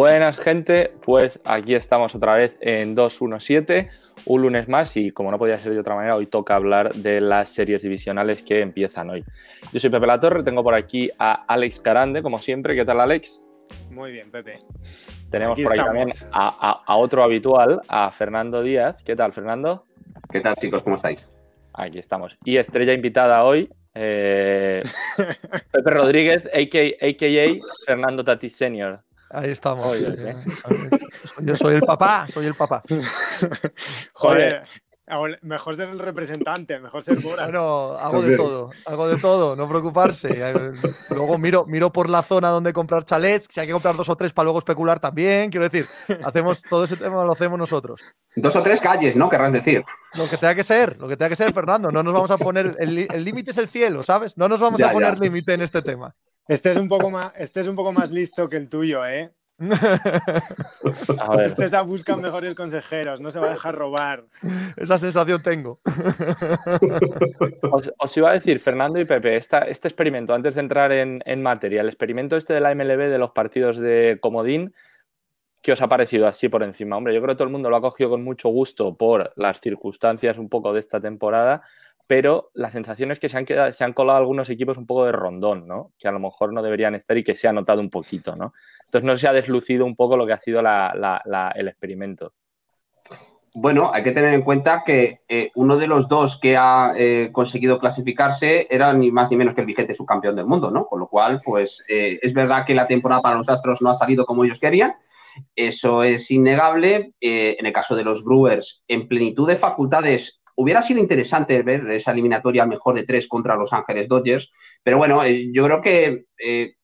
Buenas gente, pues aquí estamos otra vez en 217, un lunes más y como no podía ser de otra manera, hoy toca hablar de las series divisionales que empiezan hoy. Yo soy Pepe La Torre, tengo por aquí a Alex Carande, como siempre. ¿Qué tal Alex? Muy bien, Pepe. Tenemos por ahí también a, otro habitual, a Fernando Díaz. ¿Qué tal, Fernando? ¿Qué tal, chicos? ¿Cómo estáis? Aquí estamos. Y estrella invitada hoy, eh, Pepe Rodríguez, a.k.a. Fernando Tatis Senior. Ahí estamos. Yo soy el papá, soy el papá. Joder, mejor ser el representante, mejor ser Boras. Bueno, hago de todo, hago de todo, no preocuparse. Luego miro, miro por la zona donde comprar chalets, si hay que comprar dos o tres para luego especular también. Quiero decir, hacemos todo ese tema lo hacemos nosotros. Dos o tres calles, ¿no? Querrás decir. Lo que tenga que ser, lo que tenga que ser, Fernando. No nos vamos a poner. El límite es el cielo, ¿sabes? No nos vamos a poner límite en este tema. Este es un poco más, este es un poco más listo que el tuyo, ¿eh? A Este se busca mejores consejeros, no se va a dejar robar. Esa sensación tengo. Os, iba a decir, Fernando y Pepe, este experimento, antes de entrar en, en, materia, el experimento este de la MLB de los partidos de Comodín, ¿qué os ha parecido así por encima? Hombre, yo creo que todo el mundo lo ha cogido con mucho gusto por las circunstancias un poco de esta temporada, pero la sensación es que se han, colado algunos equipos un poco de rondón, ¿no? Que a lo mejor no deberían estar y que se ha notado un poquito, ¿no? Entonces no se ha deslucido un poco lo que ha sido el experimento. Bueno, hay que tener en cuenta que eh, uno de los dos que ha eh, conseguido clasificarse era ni más ni menos que el vigente subcampeón del mundo, ¿no? Con lo cual, pues eh, es verdad que la temporada para los Astros no ha salido como ellos querían, eso es innegable. en el caso de los Brewers, en plenitud de facultades hubiera sido interesante ver esa eliminatoria mejor de tres contra Los Ángeles Dodgers, pero bueno, eh, yo creo que eh,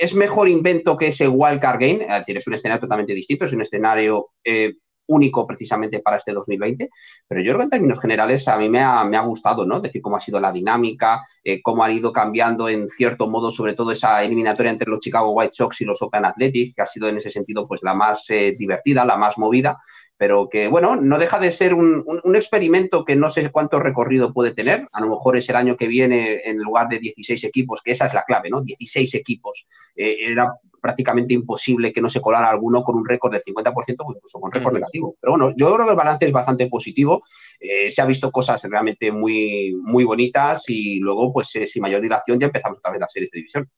es mejor invento que ese wildcard game, es decir, es un escenario totalmente distinto, es un escenario eh, único precisamente para este 2020, pero yo creo que en términos generales a mí me ha, gustado, ¿no? Decir cómo ha sido la dinámica, cómo ha ido cambiando en cierto modo, sobre todo esa eliminatoria entre los Chicago White Sox y los Oakland Athletics, que ha sido en ese sentido pues la más divertida, la más movida, pero que, bueno, no deja de ser un, experimento que no sé cuánto recorrido puede tener. A lo mejor es el año que viene en lugar de 16 equipos, que esa es la clave, ¿no? 16 equipos. Eh, era prácticamente imposible que no se colara alguno con un récord del 50% o incluso con récord mm. negativo. Pero bueno, yo creo que el balance es bastante positivo. Eh, se ha visto cosas realmente muy, muy bonitas y luego, pues eh, sin mayor dilación, ya empezamos otra vez las series de división.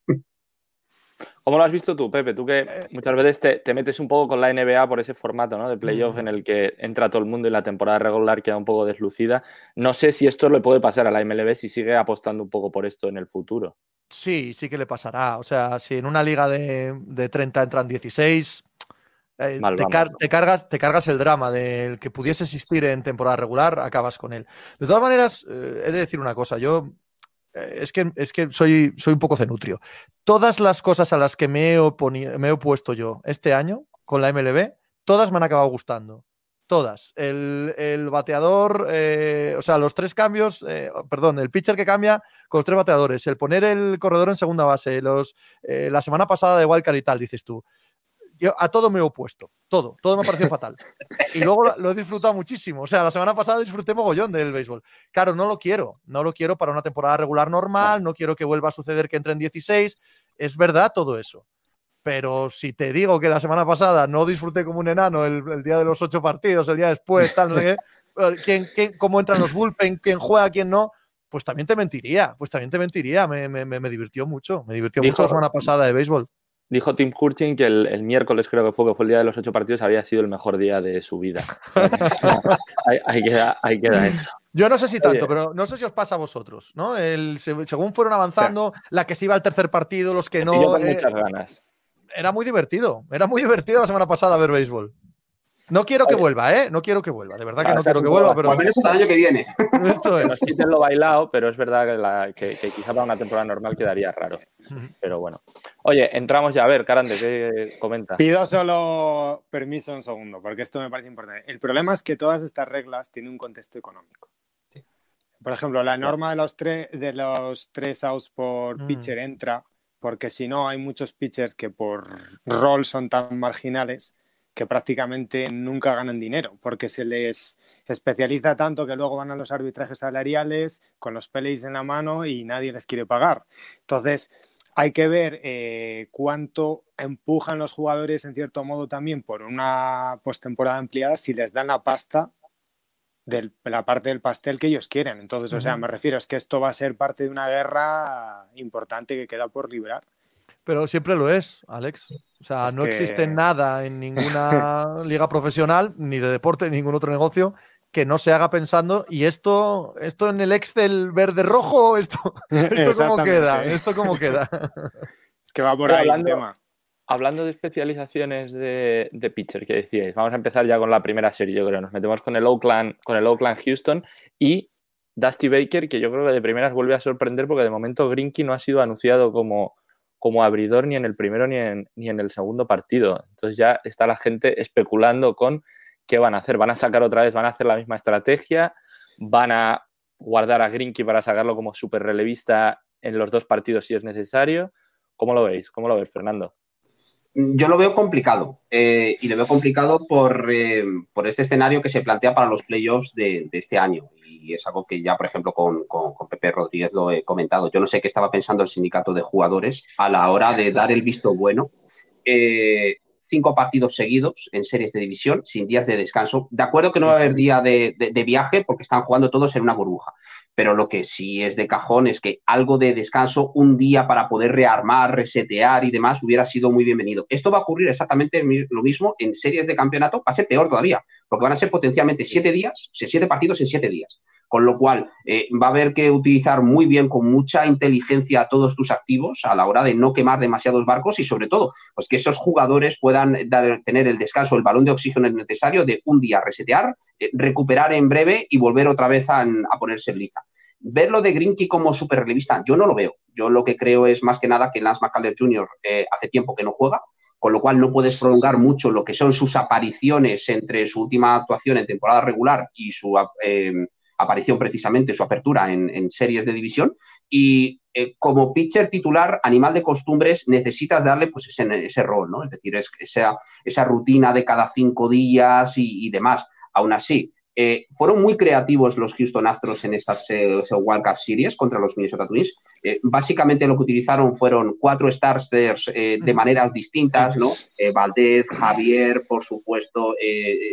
¿Cómo lo has visto tú, Pepe? Tú que eh, muchas veces te, metes un poco con la NBA por ese formato ¿no? de playoff en el que entra todo el mundo y la temporada regular queda un poco deslucida. No sé si esto le puede pasar a la MLB si sigue apostando un poco por esto en el futuro. Sí, sí que le pasará. O sea, si en una liga de, 30 entran 16, eh, te, cargas, te cargas el drama del que pudiese existir en temporada regular, acabas con él. De todas maneras, eh, he de decir una cosa. Yo es que, es que soy, soy un poco cenutrio. Todas las cosas a las que me he, opuesto yo este año con la MLB, todas me han acabado gustando. Todas. El, bateador, eh, o sea, los tres cambios, eh, perdón, el pitcher que cambia con los tres bateadores, el poner el corredor en segunda base, los, la semana pasada de Wildcard y tal, dices tú yo a todo me he opuesto, todo, todo me ha parecido fatal. Y luego lo, he disfrutado muchísimo. O sea, la semana pasada disfruté mogollón del béisbol. Claro, no lo quiero, no lo quiero para una temporada regular normal, no quiero que vuelva a suceder que entre en 16. Es verdad todo eso. Pero si te digo que la semana pasada no disfruté como un enano el, día de los ocho partidos, el día después, tal, no sé qué, quién, cómo entran los bullpen, quién juega, quién no, pues también te mentiría, pues también te mentiría. Me, me, me divirtió mucho, me divirtió mucho la semana pasada de béisbol. Dijo Tim Hurting que el, miércoles, creo que fue, que fue el día de los ocho partidos, había sido el mejor día de su vida. ahí, queda, eso. Yo no sé si tanto, pero no sé si os pasa a vosotros, ¿no? El, según fueron avanzando, la que se iba al tercer partido, los que no. Yo con eh, muchas ganas. Era muy divertido. Era muy divertido la semana pasada ver béisbol. No quiero que vuelva, ¿eh? No quiero que vuelva, de verdad que no quiero que vuelva, pero... Al menos el año que viene. Esto es. lo bailado, pero es verdad que, quizá para una temporada normal quedaría raro. Pero bueno. Oye, entramos ya. A ver, Carande, ¿qué comenta? Pido solo permiso un segundo, porque esto me parece importante. El problema es que todas estas reglas tienen un contexto económico. Por ejemplo, la norma de los, de los tres outs por mm. pitcher entra, porque si no hay muchos pitchers que por rol son tan marginales que prácticamente nunca ganan dinero, porque se les especializa tanto que luego van a los arbitrajes salariales con los PLIs en la mano y nadie les quiere pagar. Entonces, hay que ver eh, cuánto empujan los jugadores en cierto modo también por una postemporada ampliada si les dan la pasta de la parte del pastel que ellos quieren. Entonces, o sea, me refiero, es que esto va a ser parte de una guerra importante que queda por librar. Pero siempre lo es, Alex. O sea, no existe nada en ninguna liga profesional, ni de deporte, ni ningún otro negocio, que no se haga pensando, ¿y esto, esto en el Excel verde-rojo? ¿Esto, esto cómo queda? ¿Esto cómo queda? es que va por ahí el tema. Hablando de especializaciones de, de, pitcher que decíais, vamos a empezar ya con la primera serie, yo creo. Nos metemos con el Oakland, con el Oakland Houston y Dusty Baker, que yo creo que de primeras vuelve a sorprender porque de momento Grinky no ha sido anunciado como, como abridor ni en el primero ni en, ni en el segundo partido. Entonces ya está la gente especulando con qué van a hacer. ¿Van a sacar otra vez? ¿Van a hacer la misma estrategia? ¿Van a guardar a Grinky para sacarlo como super relevista en los dos partidos si es necesario? ¿Cómo lo veis? ¿Cómo lo ves, Fernando? Yo lo veo complicado eh, y lo veo complicado eh, por, este escenario que se plantea para los playoffs de, este año y es algo que ya, por ejemplo, con, Pepe Rodríguez lo he comentado. Yo no sé qué estaba pensando el sindicato de jugadores a la hora de dar el visto bueno. Eh, cinco partidos seguidos en series de división, sin días de descanso. De acuerdo que no va a haber día de, viaje porque están jugando todos en una burbuja, pero lo que sí es de cajón es que algo de descanso, un día para poder rearmar, resetear y demás, hubiera sido muy bienvenido. Esto va a ocurrir exactamente lo mismo en series de campeonato, va a ser peor todavía, porque van a ser potencialmente siete días, siete partidos en siete días con lo cual eh, va a haber que utilizar muy bien, con mucha inteligencia, todos tus activos a la hora de no quemar demasiados barcos y sobre todo, pues que esos jugadores puedan tener el descanso, el balón de oxígeno necesario de un día resetear, eh, recuperar en breve y volver otra vez a, ponerse liza. Verlo de Grinky como super relevista, yo no lo veo. Yo lo que creo es más que nada que Lance McCullers Jr. Eh, hace tiempo que no juega, con lo cual no puedes prolongar mucho lo que son sus apariciones entre su última actuación en temporada regular y su aparición precisamente su apertura en, series de división. Y eh, como pitcher titular, animal de costumbres, necesitas darle pues ese, ese rol, ¿no? Es decir, es, esa, esa rutina de cada cinco días y, demás. Aún así, eh, fueron muy creativos los Houston Astros en esas eh, Wildcard Series contra los Minnesota Twins. básicamente lo que utilizaron fueron cuatro starters de maneras distintas, ¿no? Valdez, Javier, por supuesto,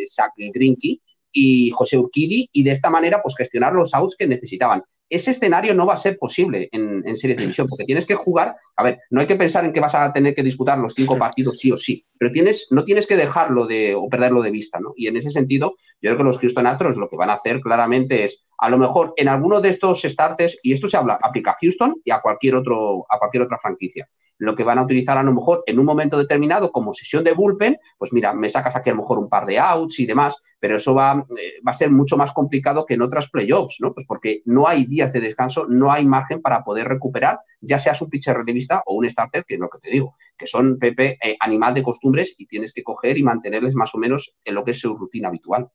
Zach Grinky y José Urquidi y de esta manera pues gestionar los outs que necesitaban ese escenario no va a ser posible en, series de división, porque tienes que jugar, a ver, no hay que pensar en que vas a tener que disputar los cinco partidos sí o sí, pero tienes, no tienes que dejarlo de, o perderlo de vista, ¿no? Y en ese sentido, yo creo que los Houston Astros lo que van a hacer claramente es, a lo mejor en alguno de estos starters, y esto se habla, aplica a Houston y a cualquier, otro, a cualquier otra franquicia, lo que van a utilizar a lo mejor en un momento determinado como sesión de bullpen, pues mira, me sacas aquí a lo mejor un par de outs y demás, pero eso va, eh, a ser mucho más complicado que en otras playoffs, ¿no? Pues porque no hay días de descanso, no hay margen para poder recuperar, ya seas un pitcher relevista o un starter, que es lo que te digo, que son, Pepe, eh, animal de costumbres y tienes que coger y mantenerles más o menos en lo que es su rutina habitual.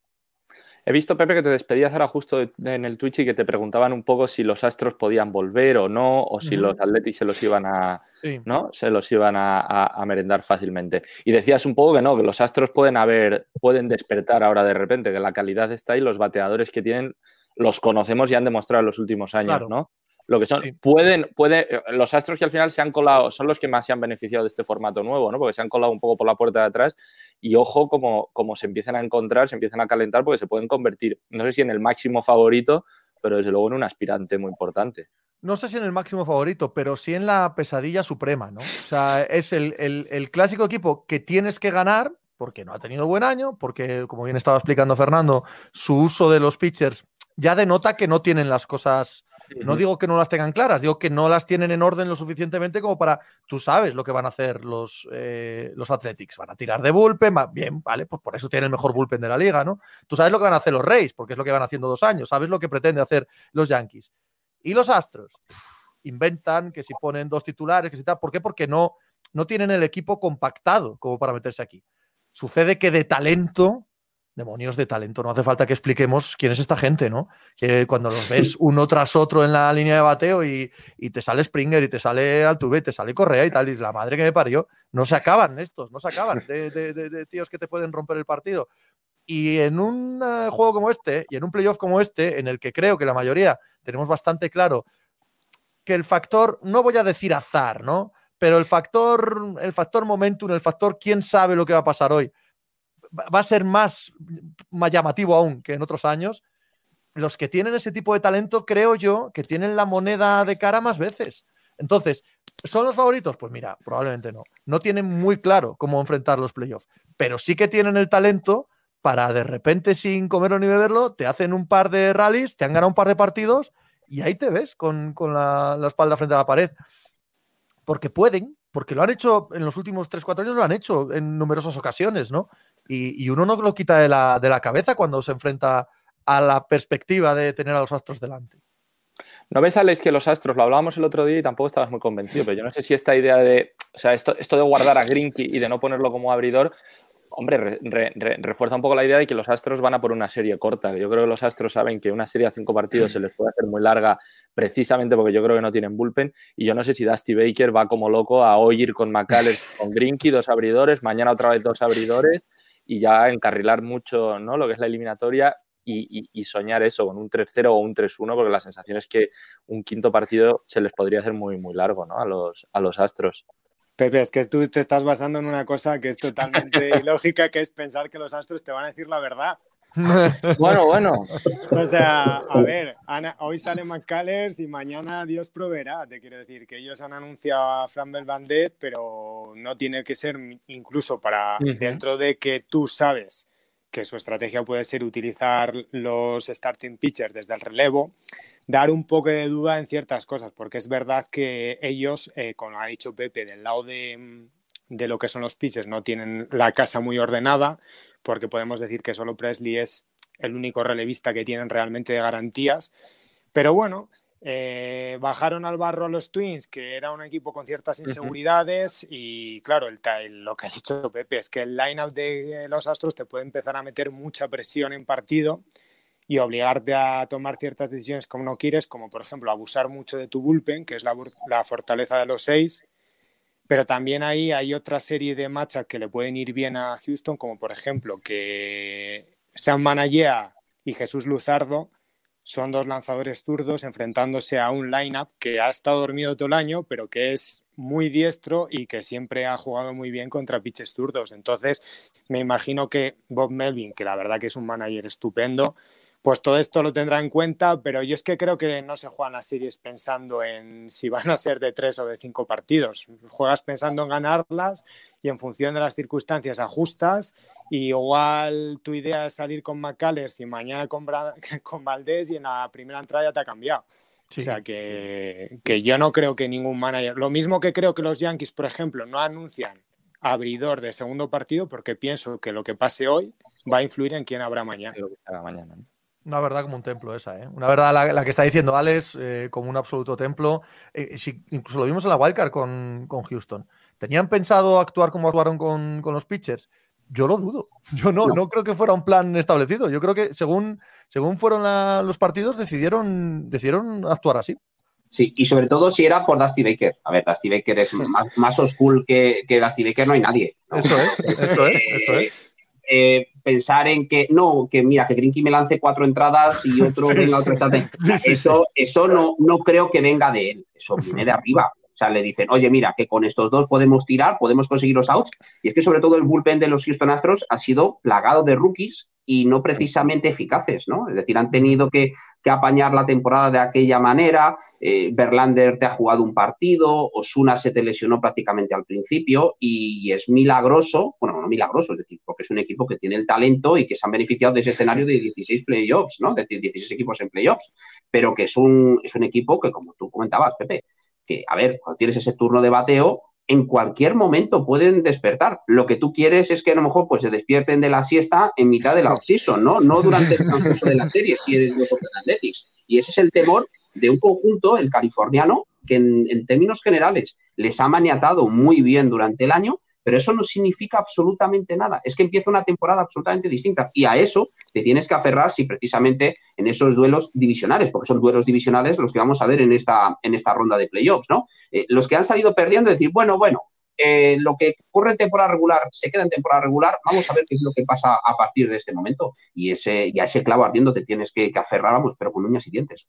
He visto, Pepe, que te despedías ahora justo en el Twitch y que te preguntaban un poco si los Astros podían volver o no, o si los Atletis se los iban a, ¿no? Se los iban a, merendar fácilmente. Y decías un poco que no, que los Astros pueden haber, pueden despertar ahora de repente, que la calidad está ahí, los bateadores que tienen los conocemos y han demostrado en los últimos años, ¿no? Lo que son, pueden, puede, los astros que al final se han colado son los que más se han beneficiado de este formato nuevo, ¿no? Porque se han colado un poco por la puerta de atrás y ojo como, como se empiezan a encontrar, se empiezan a calentar porque se pueden convertir, no sé si en el máximo favorito, pero desde luego en un aspirante muy importante. No sé si en el máximo favorito, pero sí en la pesadilla suprema, ¿no? O sea, es el, el clásico equipo que tienes que ganar porque no ha tenido buen año, porque, como bien estaba explicando Fernando, su uso de los pitchers ya denota que no tienen las cosas. No digo que no las tengan claras, digo que no las tienen en orden lo suficientemente como para. Tú sabes lo que van a hacer los, eh, los Athletics. Van a tirar de bullpen, bien, vale, pues por eso tienen el mejor bullpen de la liga, ¿no? Tú sabes lo que van a hacer los Reyes, porque es lo que van haciendo dos años. Sabes lo que pretende hacer los Yankees. Y los Astros inventan que si ponen dos titulares, que si tal. ¿Por qué? Porque no, no tienen el equipo compactado como para meterse aquí. Sucede que de talento demonios de talento. No hace falta que expliquemos quién es esta gente, ¿no? Que cuando los ves uno tras otro en la línea de bateo y, te sale Springer y te sale Altuve y te sale Correa y tal, y la madre que me parió, no se acaban estos, no se acaban de, tíos que te pueden romper el partido. Y en un eh, juego como este, y en un playoff como este, en el que creo que la mayoría tenemos bastante claro que el factor, no voy a decir azar, ¿no? pero el factor, el factor momentum, el factor quién sabe lo que va a pasar hoy, va a ser más, más llamativo aún que en otros años. Los que tienen ese tipo de talento, creo yo, que tienen la moneda de cara más veces. Entonces, ¿son los favoritos? Pues mira, probablemente no. No tienen muy claro cómo enfrentar los playoffs, pero sí que tienen el talento para de repente, sin comerlo ni beberlo, te hacen un par de rallies, te han ganado un par de partidos y ahí te ves con, la, espalda frente a la pared. Porque pueden, porque lo han hecho en los últimos 3-4 años, lo han hecho en numerosas ocasiones, ¿no? Y, uno no lo quita de la, de la cabeza cuando se enfrenta a la perspectiva de tener a los astros delante. ¿No ves, Alex, que los Astros, lo hablábamos el otro día y tampoco estabas muy convencido, pero yo no sé si esta idea de, o sea, esto, esto de guardar a Grinky y de no ponerlo como abridor, hombre, refuerza un poco la idea de que los Astros van a por una serie corta. Yo creo que los Astros saben que una serie a cinco partidos se les puede hacer muy larga precisamente porque yo creo que no tienen bullpen y yo no sé si Dusty Baker va como loco a oír con McCallers, con Grinky, dos abridores, mañana otra vez dos abridores y ya encarrilar mucho ¿no? lo que es la eliminatoria y, soñar eso con un 3-0 o un 3-1, porque la sensación es que un quinto partido se les podría hacer muy, muy largo ¿no? a, los, a los Astros. Pepe, es que tú te estás basando en una cosa que es totalmente ilógica, que es pensar que los Astros te van a decir la verdad. bueno, bueno. O sea, a ver, hoy sale McCullers y mañana Dios proveerá. Te quiero decir que ellos han anunciado a Fran Belvandez, pero no tiene que ser incluso para dentro de que tú sabes que su estrategia puede ser utilizar los starting pitchers desde el relevo, dar un poco de duda en ciertas cosas, porque es verdad que ellos, eh, como ha dicho Pepe, del lado de, de, lo que son los pitchers, no tienen la casa muy ordenada, porque podemos decir que solo Presley es el único relevista que tienen realmente de garantías. Pero bueno, eh, bajaron al barro a los Twins, que era un equipo con ciertas inseguridades, y claro, el, lo que ha dicho Pepe es que el line-up de los Astros te puede empezar a meter mucha presión en partido y obligarte a tomar ciertas decisiones como no quieres, como por ejemplo abusar mucho de tu bullpen, que es la, la fortaleza de los seis. Pero también ahí hay otra serie de matchups que le pueden ir bien a Houston, como por ejemplo que Sam Manallea y Jesús Luzardo son dos lanzadores zurdos enfrentándose a un lineup que ha estado dormido todo el año, pero que es muy diestro y que siempre ha jugado muy bien contra pitches zurdos. Entonces, me imagino que Bob Melvin, que la verdad que es un manager estupendo, pues todo esto lo tendrá en cuenta, pero yo es que creo que no se juegan las series pensando en si van a ser de tres o de cinco partidos. Juegas pensando en ganarlas y en función de las circunstancias ajustas. Y igual tu idea es salir con McCullers y mañana con, con Valdés y en la primera entrada ya te ha cambiado. O sea que, que yo no creo que ningún manager. Lo mismo que creo que los Yankees, por ejemplo, no anuncian abridor de segundo partido porque pienso que lo que pase hoy va a influir en quién habrá mañana. mañana una verdad como un templo esa, ¿eh? Una verdad la, que está diciendo Alex eh, como un absoluto templo. Eh, si, incluso lo vimos en la wildcard con, con, Houston. ¿Tenían pensado actuar como actuaron con, con los pitchers? Yo lo dudo. Yo no, no, creo que fuera un plan establecido. Yo creo que según, según fueron los partidos decidieron, decidieron actuar así. Sí, y sobre todo si era por Dusty Baker. A ver, Dusty Baker es más, más oscuro que, que Dusty Baker, no hay nadie. Eso es, eso es, eso es. Eh, pensar en que no, que mira, que Grinky me lance cuatro entradas y otro venga otro Eso, eso no, no creo que venga de él, eso viene de arriba. O sea, le dicen, oye, mira, que con estos dos podemos tirar, podemos conseguir los outs. Y es que sobre todo el bullpen de los Houston Astros ha sido plagado de rookies y no precisamente eficaces, ¿no? Es decir, han tenido que, apañar la temporada de aquella manera, eh, Verlander te ha jugado un partido, Osuna se te lesionó prácticamente al principio y, es milagroso, bueno, no milagroso, es decir, porque es un equipo que tiene el talento y que se han beneficiado de ese escenario de 16 playoffs, ¿no? Es decir, 16 equipos en playoffs, pero que es un, es un equipo que, como tú comentabas, Pepe, que, a ver, cuando tienes ese turno de bateo, en cualquier momento pueden despertar. Lo que tú quieres es que a lo mejor pues, se despierten de la siesta en mitad de la off-season, ¿no? No durante el transcurso de la serie, si eres los Open Athletics. Y ese es el temor de un conjunto, el californiano, que en términos generales les ha maniatado muy bien durante el año, pero eso no significa absolutamente nada. Es que empieza una temporada absolutamente distinta y a eso te tienes que aferrar si precisamente en esos duelos divisionales, porque son duelos divisionales los que vamos a ver en esta, en esta ronda de playoffs, ¿no? Eh, los que han salido perdiendo, decir, bueno, bueno, eh, lo que ocurre en temporada regular se queda en temporada regular, vamos a ver qué es lo que pasa a partir de este momento. Y ese, ya ese clavo ardiendo te tienes que, que aferrar, vamos, pero con uñas y dientes.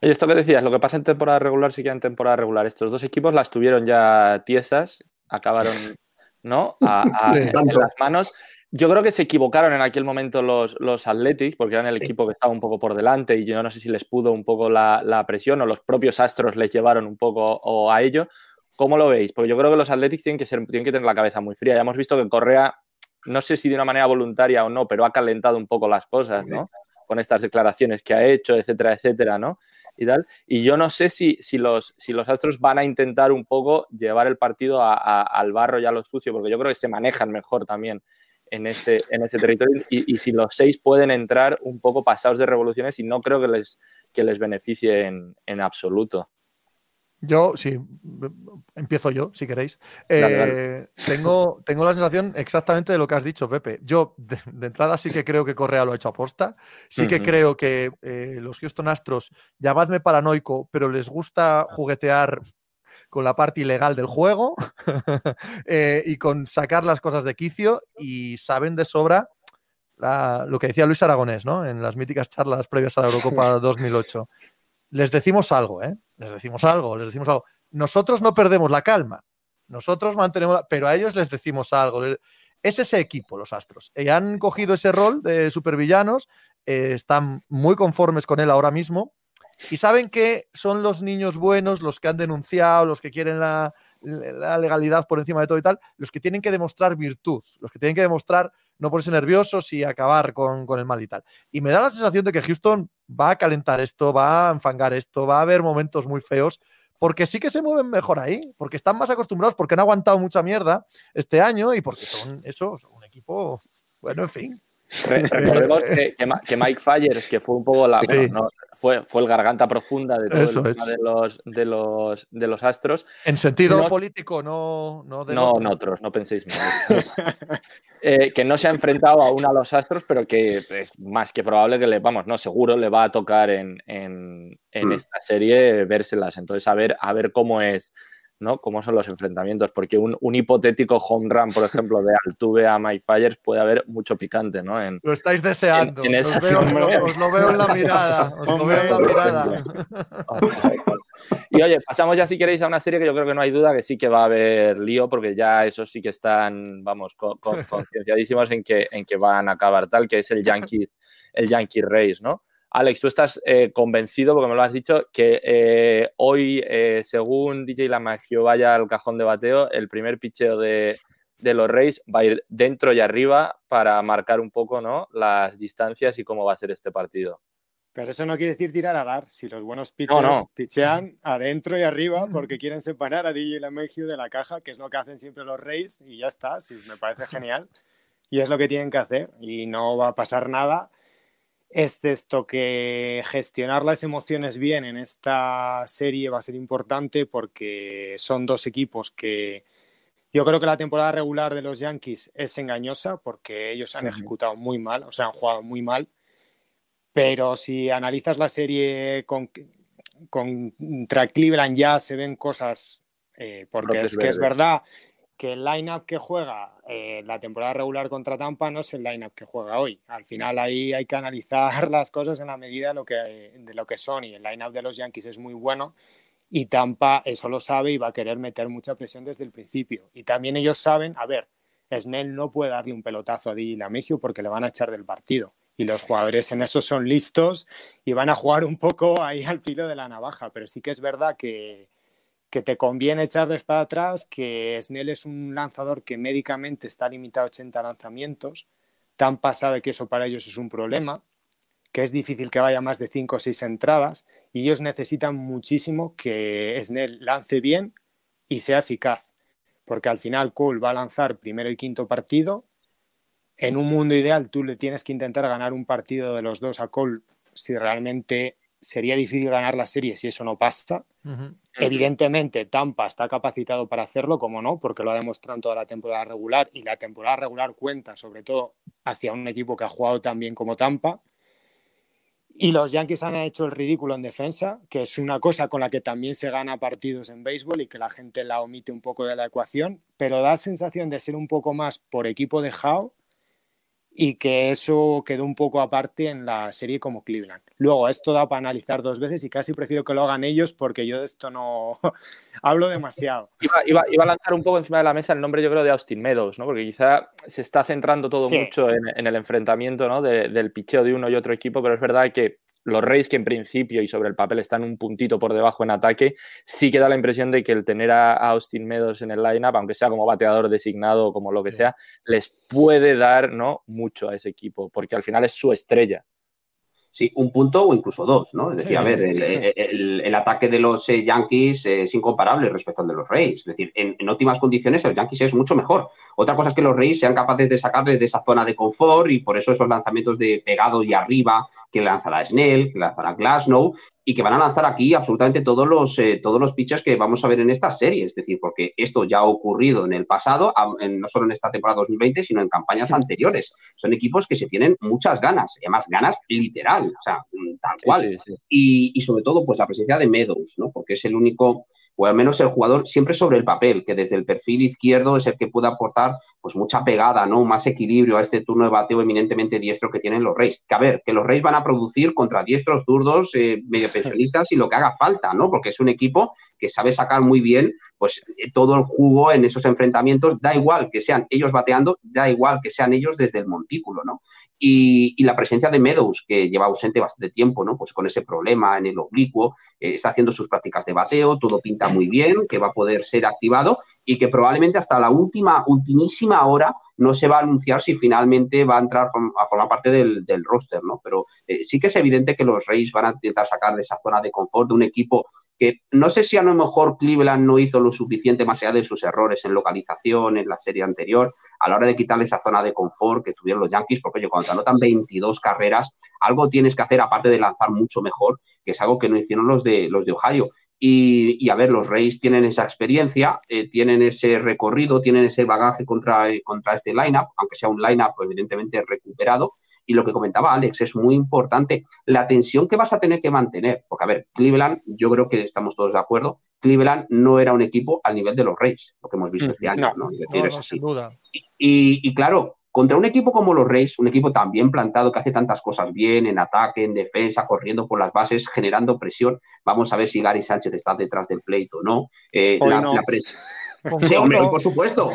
Oye, esto que decías, lo que pasa en temporada regular sí que en temporada regular. Estos dos equipos las tuvieron ya tiesas, acabaron, ¿no? en las manos. Yo creo que se equivocaron en aquel momento los, los Athletics, porque eran el equipo que estaba un poco por delante y yo no sé si les pudo un poco la, presión o los propios Astros les llevaron un poco o a ello. ¿Cómo lo veis? Porque yo creo que los Athletics tienen que, ser, tienen que tener la cabeza muy fría. Ya hemos visto que Correa, no sé si de una manera voluntaria o no, pero ha calentado un poco las cosas, ¿no? Con estas declaraciones que ha hecho, etcétera, etcétera, ¿no? Y tal. Y yo no sé si, si, los, si los Astros van a intentar un poco llevar el partido al barro y a lo sucio, porque yo creo que se manejan mejor también en ese, en ese territorio y, si los seis pueden entrar un poco pasados de revoluciones y no creo que les, que les beneficie en, absoluto. Yo, sí, empiezo yo, si queréis. Eh, tengo, tengo la sensación exactamente de lo que has dicho, Pepe. Yo, de, entrada, sí que creo que Correa lo ha hecho aposta. Sí que creo que eh, los Houston Astros, llamadme paranoico, pero les gusta juguetear con la parte ilegal del juego eh, y con sacar las cosas de quicio y saben de sobra lo que decía Luis Aragonés, ¿no? En las míticas charlas previas a la Eurocopa 2008. Les decimos algo, ¿eh? Les decimos algo, les decimos algo. Nosotros no perdemos la calma. Nosotros mantenemos, pero a ellos les decimos algo. Es ese equipo, los Astros. Y han cogido ese rol de supervillanos, eh, están muy conformes con él ahora mismo y saben que son los niños buenos, los que han denunciado, los que quieren la, legalidad por encima de todo y tal, los que tienen que demostrar virtud, los que tienen que demostrar no ponerse nerviosos y acabar con, el mal y tal. Y me da la sensación de que Houston va a calentar esto, va a enfangar esto, va a haber momentos muy feos, porque sí que se mueven mejor ahí, porque están más acostumbrados, porque han aguantado mucha mierda este año y porque son eso, son un equipo, bueno, en fin. Recordemos que, que, Mike Fires, que fue un poco la. fue, fue el garganta profunda de todo el de, los, de, los, de los astros. En sentido político, no. No, de no, otros, no penséis mal. Eh, que no se ha enfrentado aún a los astros, pero que es más que probable que le, vamos, no, seguro le va a tocar en, en, en mm. esta serie vérselas. Entonces, a ver, a ver cómo es ¿no? ¿Cómo son los enfrentamientos? Porque un, hipotético home run, por ejemplo, de Altuve a My Fires puede haber mucho picante, ¿no? lo estáis deseando. os, lo veo en la mirada. Os lo veo en la mirada. Y oye, pasamos ya si queréis a una serie que yo creo que no hay duda que sí que va a haber lío, porque ya esos sí que están, vamos, concienciadísimos en que, en que van a acabar tal, que es el Yankee, el Yankee Race, ¿no? Alex, tú estás eh, convencido, porque me lo has dicho, que eh, hoy, eh, según DJ Lamagio vaya al cajón de bateo, el primer picheo de, los Reyes va a ir dentro y arriba para marcar un poco ¿no? las distancias y cómo va a ser este partido. Pero eso no quiere decir tirar a dar. Si los buenos pitchers pichean adentro y arriba porque quieren separar a DJ Lamagio de la caja, que es lo que hacen siempre los Reyes, y ya está, sí, me parece genial. Y es lo que tienen que hacer. Y no va a pasar nada excepto que gestionar las emociones bien en esta serie va a ser importante porque son dos equipos que yo creo que la temporada regular de los Yankees es engañosa porque ellos han ejecutado muy mal, o sea, han jugado muy mal, pero si analizas la serie con, contra Cleveland ya se ven cosas, eh, porque es que es verdad que el line-up que juega eh, la temporada regular contra Tampa no es el line-up que juega hoy. Al final ahí hay que analizar las cosas en la medida de lo que, de lo que son y el line-up de los Yankees es muy bueno y Tampa eso lo sabe y va a querer meter mucha presión desde el principio. Y también ellos saben, a ver, Snell no puede darle un pelotazo a Di Lamegio porque le van a echar del partido. Y los jugadores en eso son listos y van a jugar un poco ahí al filo de la navaja. Pero sí que es verdad que, que te conviene echar de espada atrás, que Snell es un lanzador que médicamente está limitado a 80 lanzamientos, Tampa sabe que eso para ellos es un problema, que es difícil que vaya más de 5 o 6 entradas, y ellos necesitan muchísimo que Snell lance bien y sea eficaz, porque al final Cole va a lanzar primero y quinto partido, en un mundo ideal tú le tienes que intentar ganar un partido de los dos a Cole si realmente sería difícil ganar la serie si eso no pasa. Evidentemente, Tampa está capacitado para hacerlo, como no, porque lo ha demostrado en toda la temporada regular y la temporada regular cuenta sobre todo hacia un equipo que ha jugado tan bien como Tampa. Y los Yankees han hecho el ridículo en defensa, que es una cosa con la que también se gana partidos en béisbol y que la gente la omite un poco de la ecuación, pero da sensación de ser un poco más por equipo de Howe y que eso quedó un poco aparte en la serie como Cleveland. Luego, esto da para analizar dos veces y casi prefiero que lo hagan ellos porque yo de esto no hablo demasiado. Iba, a lanzar un poco encima de la mesa el nombre, yo creo, de Austin Meadows, ¿no? porque quizá se está centrando todo mucho en, el enfrentamiento ¿no? del picheo de uno y otro equipo, pero es verdad que los Reyes, que en principio y sobre el papel están un puntito por debajo en ataque, sí que da la impresión de que el tener a Austin Meadows en el lineup, aunque sea como bateador designado o como lo que sea, les puede dar ¿no? mucho a ese equipo, porque al final es su estrella. Sí, un punto o incluso dos, ¿no? Es decir, a ver, el, ataque de los eh, Yankees es incomparable respecto al de los Reyes. Es decir, en, óptimas condiciones el Yankees es mucho mejor. Otra cosa es que los Reyes sean capaces de sacarle de esa zona de confort y por eso esos lanzamientos de pegado y arriba que lanzará Snell, que lanzará Glasnow y que van a lanzar aquí absolutamente todos los, eh, todos los pitchers que vamos a ver en esta serie. Es decir, porque esto ya ha ocurrido en el pasado, no solo en esta temporada 2020, sino en campañas anteriores. Son equipos que se tienen muchas ganas, y además ganas literal, o sea, tal cual. Y, y, sobre todo, pues la presencia de Meadows, ¿no? Porque es el único o al menos el jugador siempre sobre el papel, que desde el perfil izquierdo es el que puede aportar pues mucha pegada, ¿no? Más equilibrio a este turno de bateo eminentemente diestro que tienen los Reyes. Que a ver, que los Reyes van a producir contra diestros, zurdos, eh, medio pensionistas y lo que haga falta, ¿no? Porque es un equipo que sabe sacar muy bien pues eh, todo el jugo en esos enfrentamientos, da igual que sean ellos bateando, da igual que sean ellos desde el montículo, ¿no? Y, la presencia de Meadows, que lleva ausente bastante tiempo, ¿no? Pues con ese problema en el oblicuo, eh, está haciendo sus prácticas de bateo, todo pinta muy bien, que va a poder ser activado y que probablemente hasta la última, ultimísima hora no se va a anunciar si finalmente va a entrar a formar parte del, roster, ¿no? Pero eh, sí que es evidente que los Reyes van a intentar sacar de esa zona de confort de un equipo que no sé si a lo mejor Cleveland no hizo lo suficiente más allá de sus errores en localización en la serie anterior, a la hora de quitarle esa zona de confort que tuvieron los Yankees, porque oye, cuando te anotan 22 carreras, algo tienes que hacer aparte de lanzar mucho mejor, que es algo que no hicieron los de, los de Ohio. Y, a ver, los Reyes tienen esa experiencia, eh, tienen ese recorrido, tienen ese bagaje contra, eh, contra este lineup, aunque sea un lineup evidentemente recuperado. Y lo que comentaba Alex es muy importante, la tensión que vas a tener que mantener. Porque, a ver, Cleveland, yo creo que estamos todos de acuerdo, Cleveland no era un equipo al nivel de los Reyes, lo que hemos visto este año, ¿no? Sin duda. y, claro, contra un equipo como los Reyes, un equipo tan bien plantado que hace tantas cosas bien en ataque, en defensa, corriendo por las bases, generando presión. Vamos a ver si Gary Sánchez está detrás del pleito o no. Eh, la, presión. Sí, hombre, por supuesto.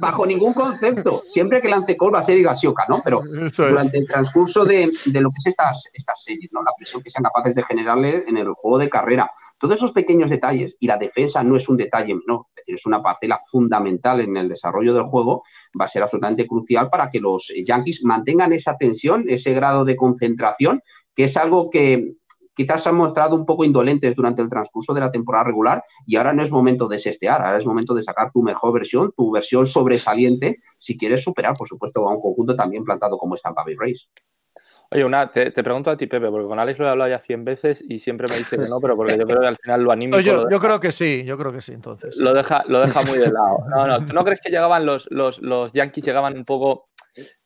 bajo, ningún, concepto. Siempre que lance call va a ser Igasioka, ¿no? Pero durante el transcurso de, lo que es estas, estas series, ¿no? La presión que sean capaces de generarle en el juego de carrera. Todos esos pequeños detalles, y la defensa no es un detalle menor, es decir, es una parcela fundamental en el desarrollo del juego, va a ser absolutamente crucial para que los Yankees mantengan esa tensión, ese grado de concentración, que es algo que, quizás se han mostrado un poco indolentes durante el transcurso de la temporada regular y ahora no es momento de sestear, ahora es momento de sacar tu mejor versión, tu versión sobresaliente, si quieres superar, por supuesto, a un conjunto también plantado como Tampa Bay. Oye, una, te, pregunto a ti, Pepe, porque con Alex lo he hablado ya 100 veces y siempre me dice que no, pero porque yo creo que al final lo animo. yo, yo, creo que sí, yo creo que sí, entonces. Lo deja, lo deja muy de lado. No, no, ¿tú no crees que llegaban los, los, los Yankees, llegaban un poco,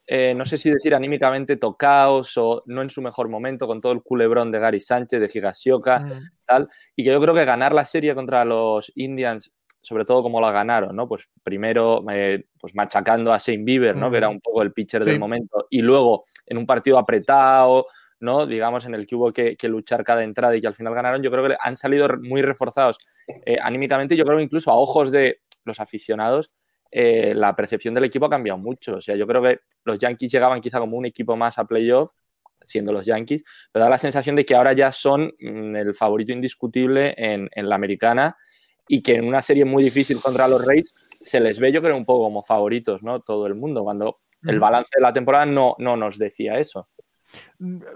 eh, no sé si decir anímicamente, tocaos o no en su mejor momento, con todo el culebrón de Gary Sánchez, de Higasioka, mm. tal, y que yo creo que ganar la serie contra los Indians sobre todo como la ganaron, ¿no? Pues primero eh, pues machacando a Shane Bieber, ¿no? Que era un poco el pitcher del momento. Y luego en un partido apretado, ¿no? Digamos, en el que hubo que, luchar cada entrada y que al final ganaron, yo creo que han salido muy reforzados eh, anímicamente. Yo creo que incluso a ojos de los aficionados, eh, la percepción del equipo ha cambiado mucho. O sea, yo creo que los Yankees llegaban quizá como un equipo más a playoff, siendo los Yankees, pero da la sensación de que ahora ya son mm, el favorito indiscutible en, en la americana y que en una serie muy difícil contra los Rays se les ve yo creo un poco como favoritos, ¿no? Todo el mundo, cuando el balance de la temporada no, no nos decía eso.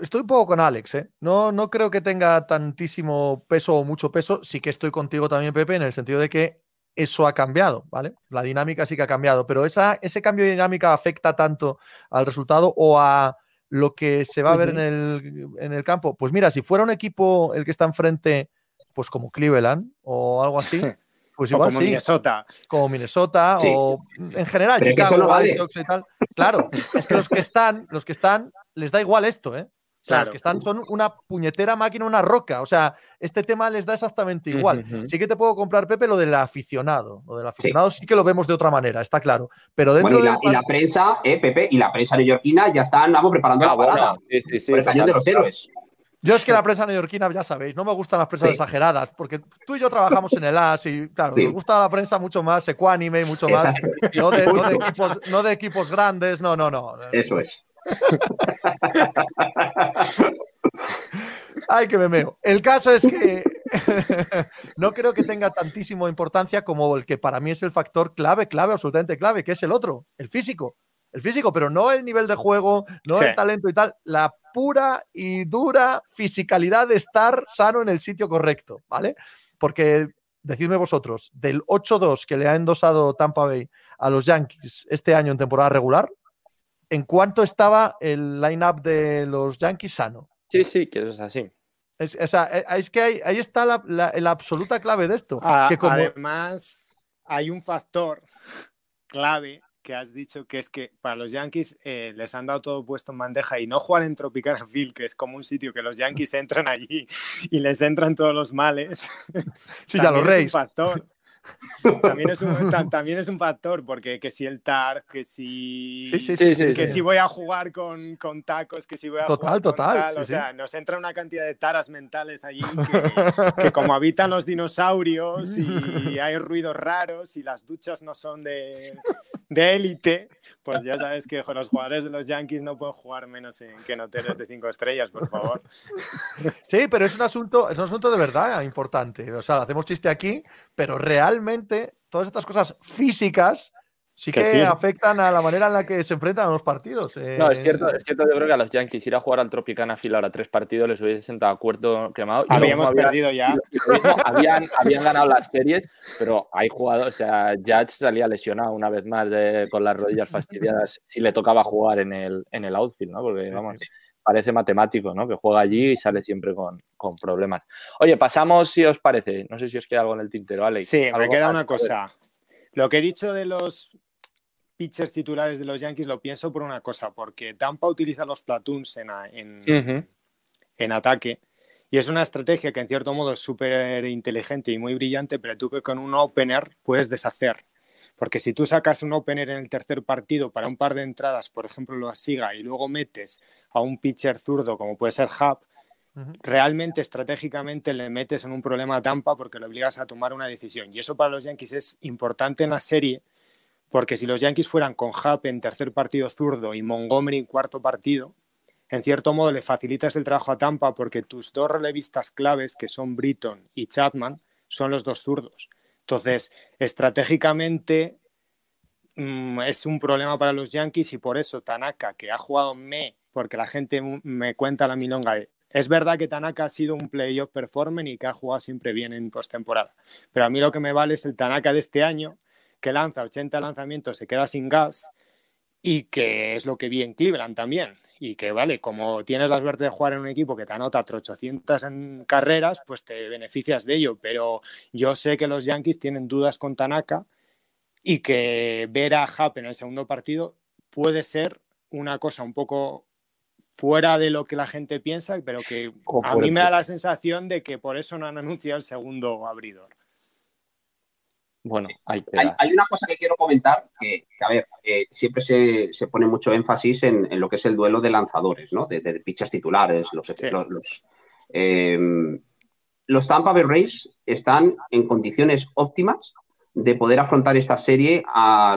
Estoy un poco con Alex, ¿eh? No, no creo que tenga tantísimo peso o mucho peso. Sí que estoy contigo también, Pepe, en el sentido de que eso ha cambiado, ¿vale? La dinámica sí que ha cambiado, pero esa, ese cambio de dinámica afecta tanto al resultado o a lo que se va a ver en el, en el campo. Pues mira, si fuera un equipo el que está enfrente pues como Cleveland o algo así. Pues igual como Minnesota. Como Minnesota o en general Chicago, y tal. Claro, es que los que están, los que están, les da igual esto, ¿eh? O sea, los que están son una puñetera máquina, una roca. O sea, este tema les da exactamente igual. Sí que te puedo comprar, Pepe, lo del aficionado. Lo del aficionado sí, que lo vemos de otra manera, está claro. Pero dentro y, la, y la prensa, eh, Pepe, y la prensa neoyorquina ya están vamos, preparando la parada. por el cañón de los héroes. Yo es que la prensa neoyorquina, ya sabéis, no me gustan las prensas exageradas, porque tú y yo trabajamos en el AS y, claro, nos gusta la prensa mucho más ecuánime, mucho más. No de, equipos, no de equipos grandes, no, no, no. Eso es. Ay, que me meo. El caso es que no creo que tenga tantísima importancia como el que para mí es el factor clave, clave, absolutamente clave, que es el otro, el físico. El físico, pero no el nivel de juego, no el talento y tal, la pura y dura fisicalidad de estar sano en el sitio correcto, ¿vale? Porque decidme vosotros, del 8-2 que le ha endosado Tampa Bay a los Yankees este año en temporada regular, ¿en cuánto estaba el line-up de los Yankees sano? Sí, sí, que es así. Es, eh, es que ahí, está la, absoluta clave de esto. Ah, además, hay un factor clave que has dicho que es que para los Yankees eh, les han dado todo puesto en bandeja y no jugar en Tropicana Field, que es como un sitio que los Yankees entran allí y les entran todos los males. Sí, ya los reyes. factor. También es, un, también es un factor, porque que si el TAR, que si, que si voy a jugar con, con, tacos, que si voy a total, jugar total, o sea, nos entra una cantidad de taras mentales allí que, como habitan los dinosaurios y hay ruidos raros y las duchas no son de, de élite, pues ya sabes que los jugadores de los Yankees no pueden jugar menos en, que en hoteles de cinco estrellas, por favor. Sí, pero es un asunto, es un asunto de verdad importante. O sea, hacemos chiste aquí, pero realmente todas estas cosas físicas sí que, afectan a la manera en la que se enfrentan a los partidos. No, es cierto, es cierto, yo creo que a los Yankees ir a jugar al Tropicana Fila ahora tres partidos les hubiese sentado a cuarto quemado. Habíamos perdido ya. habían, habían, ganado las series, pero hay jugadores, o sea, Judge salía lesionado una vez más con las rodillas fastidiadas si le tocaba jugar en el, en el outfield, ¿no? Porque, vamos, parece matemático, ¿no? Que juega allí y sale siempre con, problemas. Oye, pasamos, si os parece. No sé si os queda algo en el tintero, Alex. Sí, me queda una cosa. Lo que he dicho de los pitchers titulares de los Yankees lo pienso por una cosa, porque Tampa utiliza los platoons en, en, ataque. Y es una estrategia que en cierto modo es súper inteligente y muy brillante, pero tú que con un opener puedes deshacer. Porque si tú sacas un opener en el tercer partido para un par de entradas, por ejemplo, lo asiga y luego metes a un pitcher zurdo como puede ser Hub, realmente estratégicamente le metes en un problema a Tampa porque le obligas a tomar una decisión. Y eso para los Yankees es importante en la serie porque si los Yankees fueran con Happ en tercer partido zurdo y Montgomery en cuarto partido, en cierto modo le facilitas el trabajo a Tampa porque tus dos relevistas claves, que son Britton y Chapman, son los dos zurdos. Entonces, estratégicamente mm, es un problema para los Yankees y por eso Tanaka, que ha jugado me, porque la gente me cuenta la milonga es verdad que Tanaka ha sido un playoff performer y que ha jugado siempre bien en postemporada, pero a mí lo que me vale es el Tanaka de este año, que lanza 80 lanzamientos, se queda sin gas y que es lo que vi en Cleveland también. Y que, vale, como tienes la suerte de jugar en un equipo que te anota 800 en carreras, pues te beneficias de ello. Pero yo sé que los Yankees tienen dudas con Tanaka y que ver a Happ en el segundo partido puede ser una cosa un poco fuera de lo que la gente piensa, pero que a mí me da la sensación de que por eso no han anunciado el segundo abridor. Bueno, hay, una cosa que quiero comentar, que, a ver, eh, siempre se, pone mucho énfasis en, lo que es el duelo de lanzadores, ¿no? De, de pichas titulares, los, los, eh, los Tampa Bay Rays están en condiciones óptimas de poder afrontar esta serie a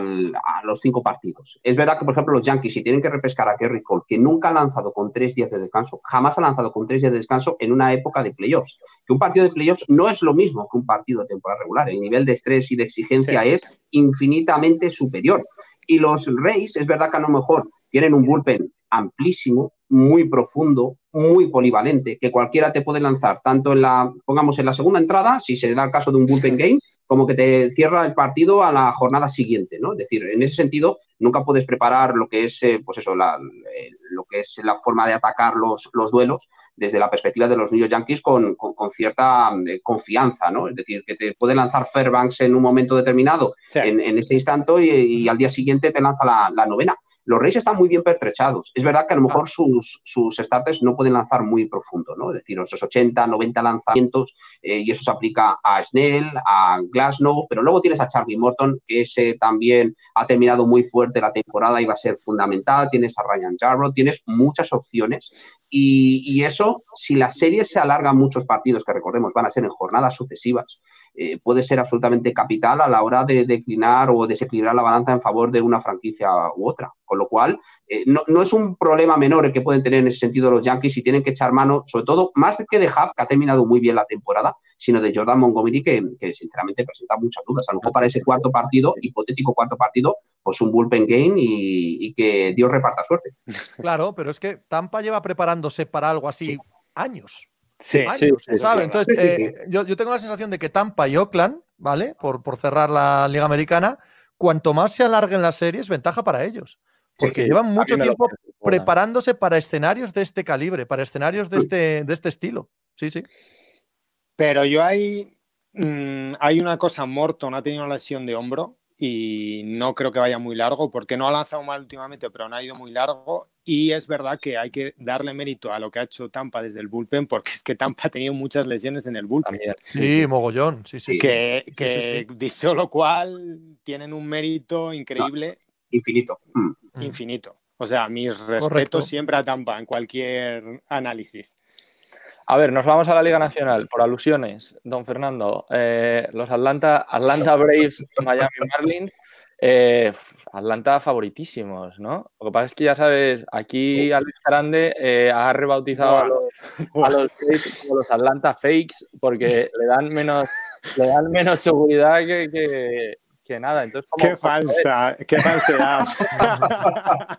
los cinco partidos. Es verdad que, por ejemplo, los Yankees, si tienen que repescar a Kerry Cole, que nunca ha lanzado con tres días de descanso, jamás ha lanzado con tres días de descanso en una época de playoffs. Que un partido de playoffs no es lo mismo que un partido de temporada regular. El nivel de estrés y de exigencia es infinitamente superior. Y los Rays, es verdad que a lo mejor tienen un bullpen amplísimo, muy profundo, muy polivalente, que cualquiera te puede lanzar, tanto en la, pongamos, en la segunda entrada, si se da el caso de un bullpen game, como que te cierra el partido a la jornada siguiente, ¿no? Es decir, en ese sentido, nunca puedes preparar lo que es, eh, pues eso, eh, lo que es la forma de atacar los, los duelos desde la perspectiva de los New York Yankees con, con, cierta eh, confianza, ¿no? Es decir, que te puede lanzar Fairbanks en un momento determinado, en, ese instante, y, al día siguiente te lanza la, la novena. Los Rays están muy bien pertrechados. Es verdad que a lo mejor sus, sus starters no pueden lanzar muy profundo, ¿no? Es decir, esos 80, 90 lanzamientos, eh, y eso se aplica a Snell, a Glasnow, pero luego tienes a Charlie Morton, que ese también ha terminado muy fuerte la temporada y va a ser fundamental. Tienes a Ryan Jarrod, tienes muchas opciones. Y, y eso, si la serie se alarga muchos partidos, que recordemos van a ser en jornadas sucesivas, eh, puede ser absolutamente capital a la hora de declinar o desequilibrar la balanza en favor de una franquicia u otra. Con lo cual, eh, no, es un problema menor el que pueden tener en ese sentido los Yankees y tienen que echar mano, sobre todo, más que de Hub, que ha terminado muy bien la temporada, sino de Jordan Montgomery, que, sinceramente presenta muchas dudas. A lo mejor para ese cuarto partido, hipotético cuarto partido, pues un bullpen game y, que Dios reparta suerte. Claro, pero es que Tampa lleva preparándose para algo así años. Sí, Entonces, eh, yo, tengo la sensación de que Tampa y Oakland, ¿vale? Por, por cerrar la Liga Americana, cuanto más se alarguen las series, ventaja para ellos. Porque llevan mucho tiempo preparándose para escenarios de este calibre, para escenarios de este, de este estilo. Sí, sí. Pero yo hay, mm, hay una cosa, Morton ha tenido una lesión de hombro y no creo que vaya muy largo, porque no ha lanzado mal últimamente, pero no ha ido muy largo. Y es verdad que hay que darle mérito a lo que ha hecho Tampa desde el bullpen, porque es que Tampa ha tenido muchas lesiones en el bullpen. Sí, mogollón, sí, sí. Que, que dicho lo cual, tienen un mérito increíble. infinito. Infinito. O sea, mis respetos siempre a Tampa en cualquier análisis. A ver, nos vamos a la Liga Nacional por alusiones, don Fernando. Eh, los Atlanta, Atlanta Braves, Miami Marlins. Eh, Atlanta favoritísimos, ¿no? Lo que pasa es que ya sabes, aquí Alex Grande eh, ha rebautizado a los, a los, como los Atlanta Fakes porque le dan menos, le dan menos seguridad que, que nada. Entonces, qué falsa, qué falsedad.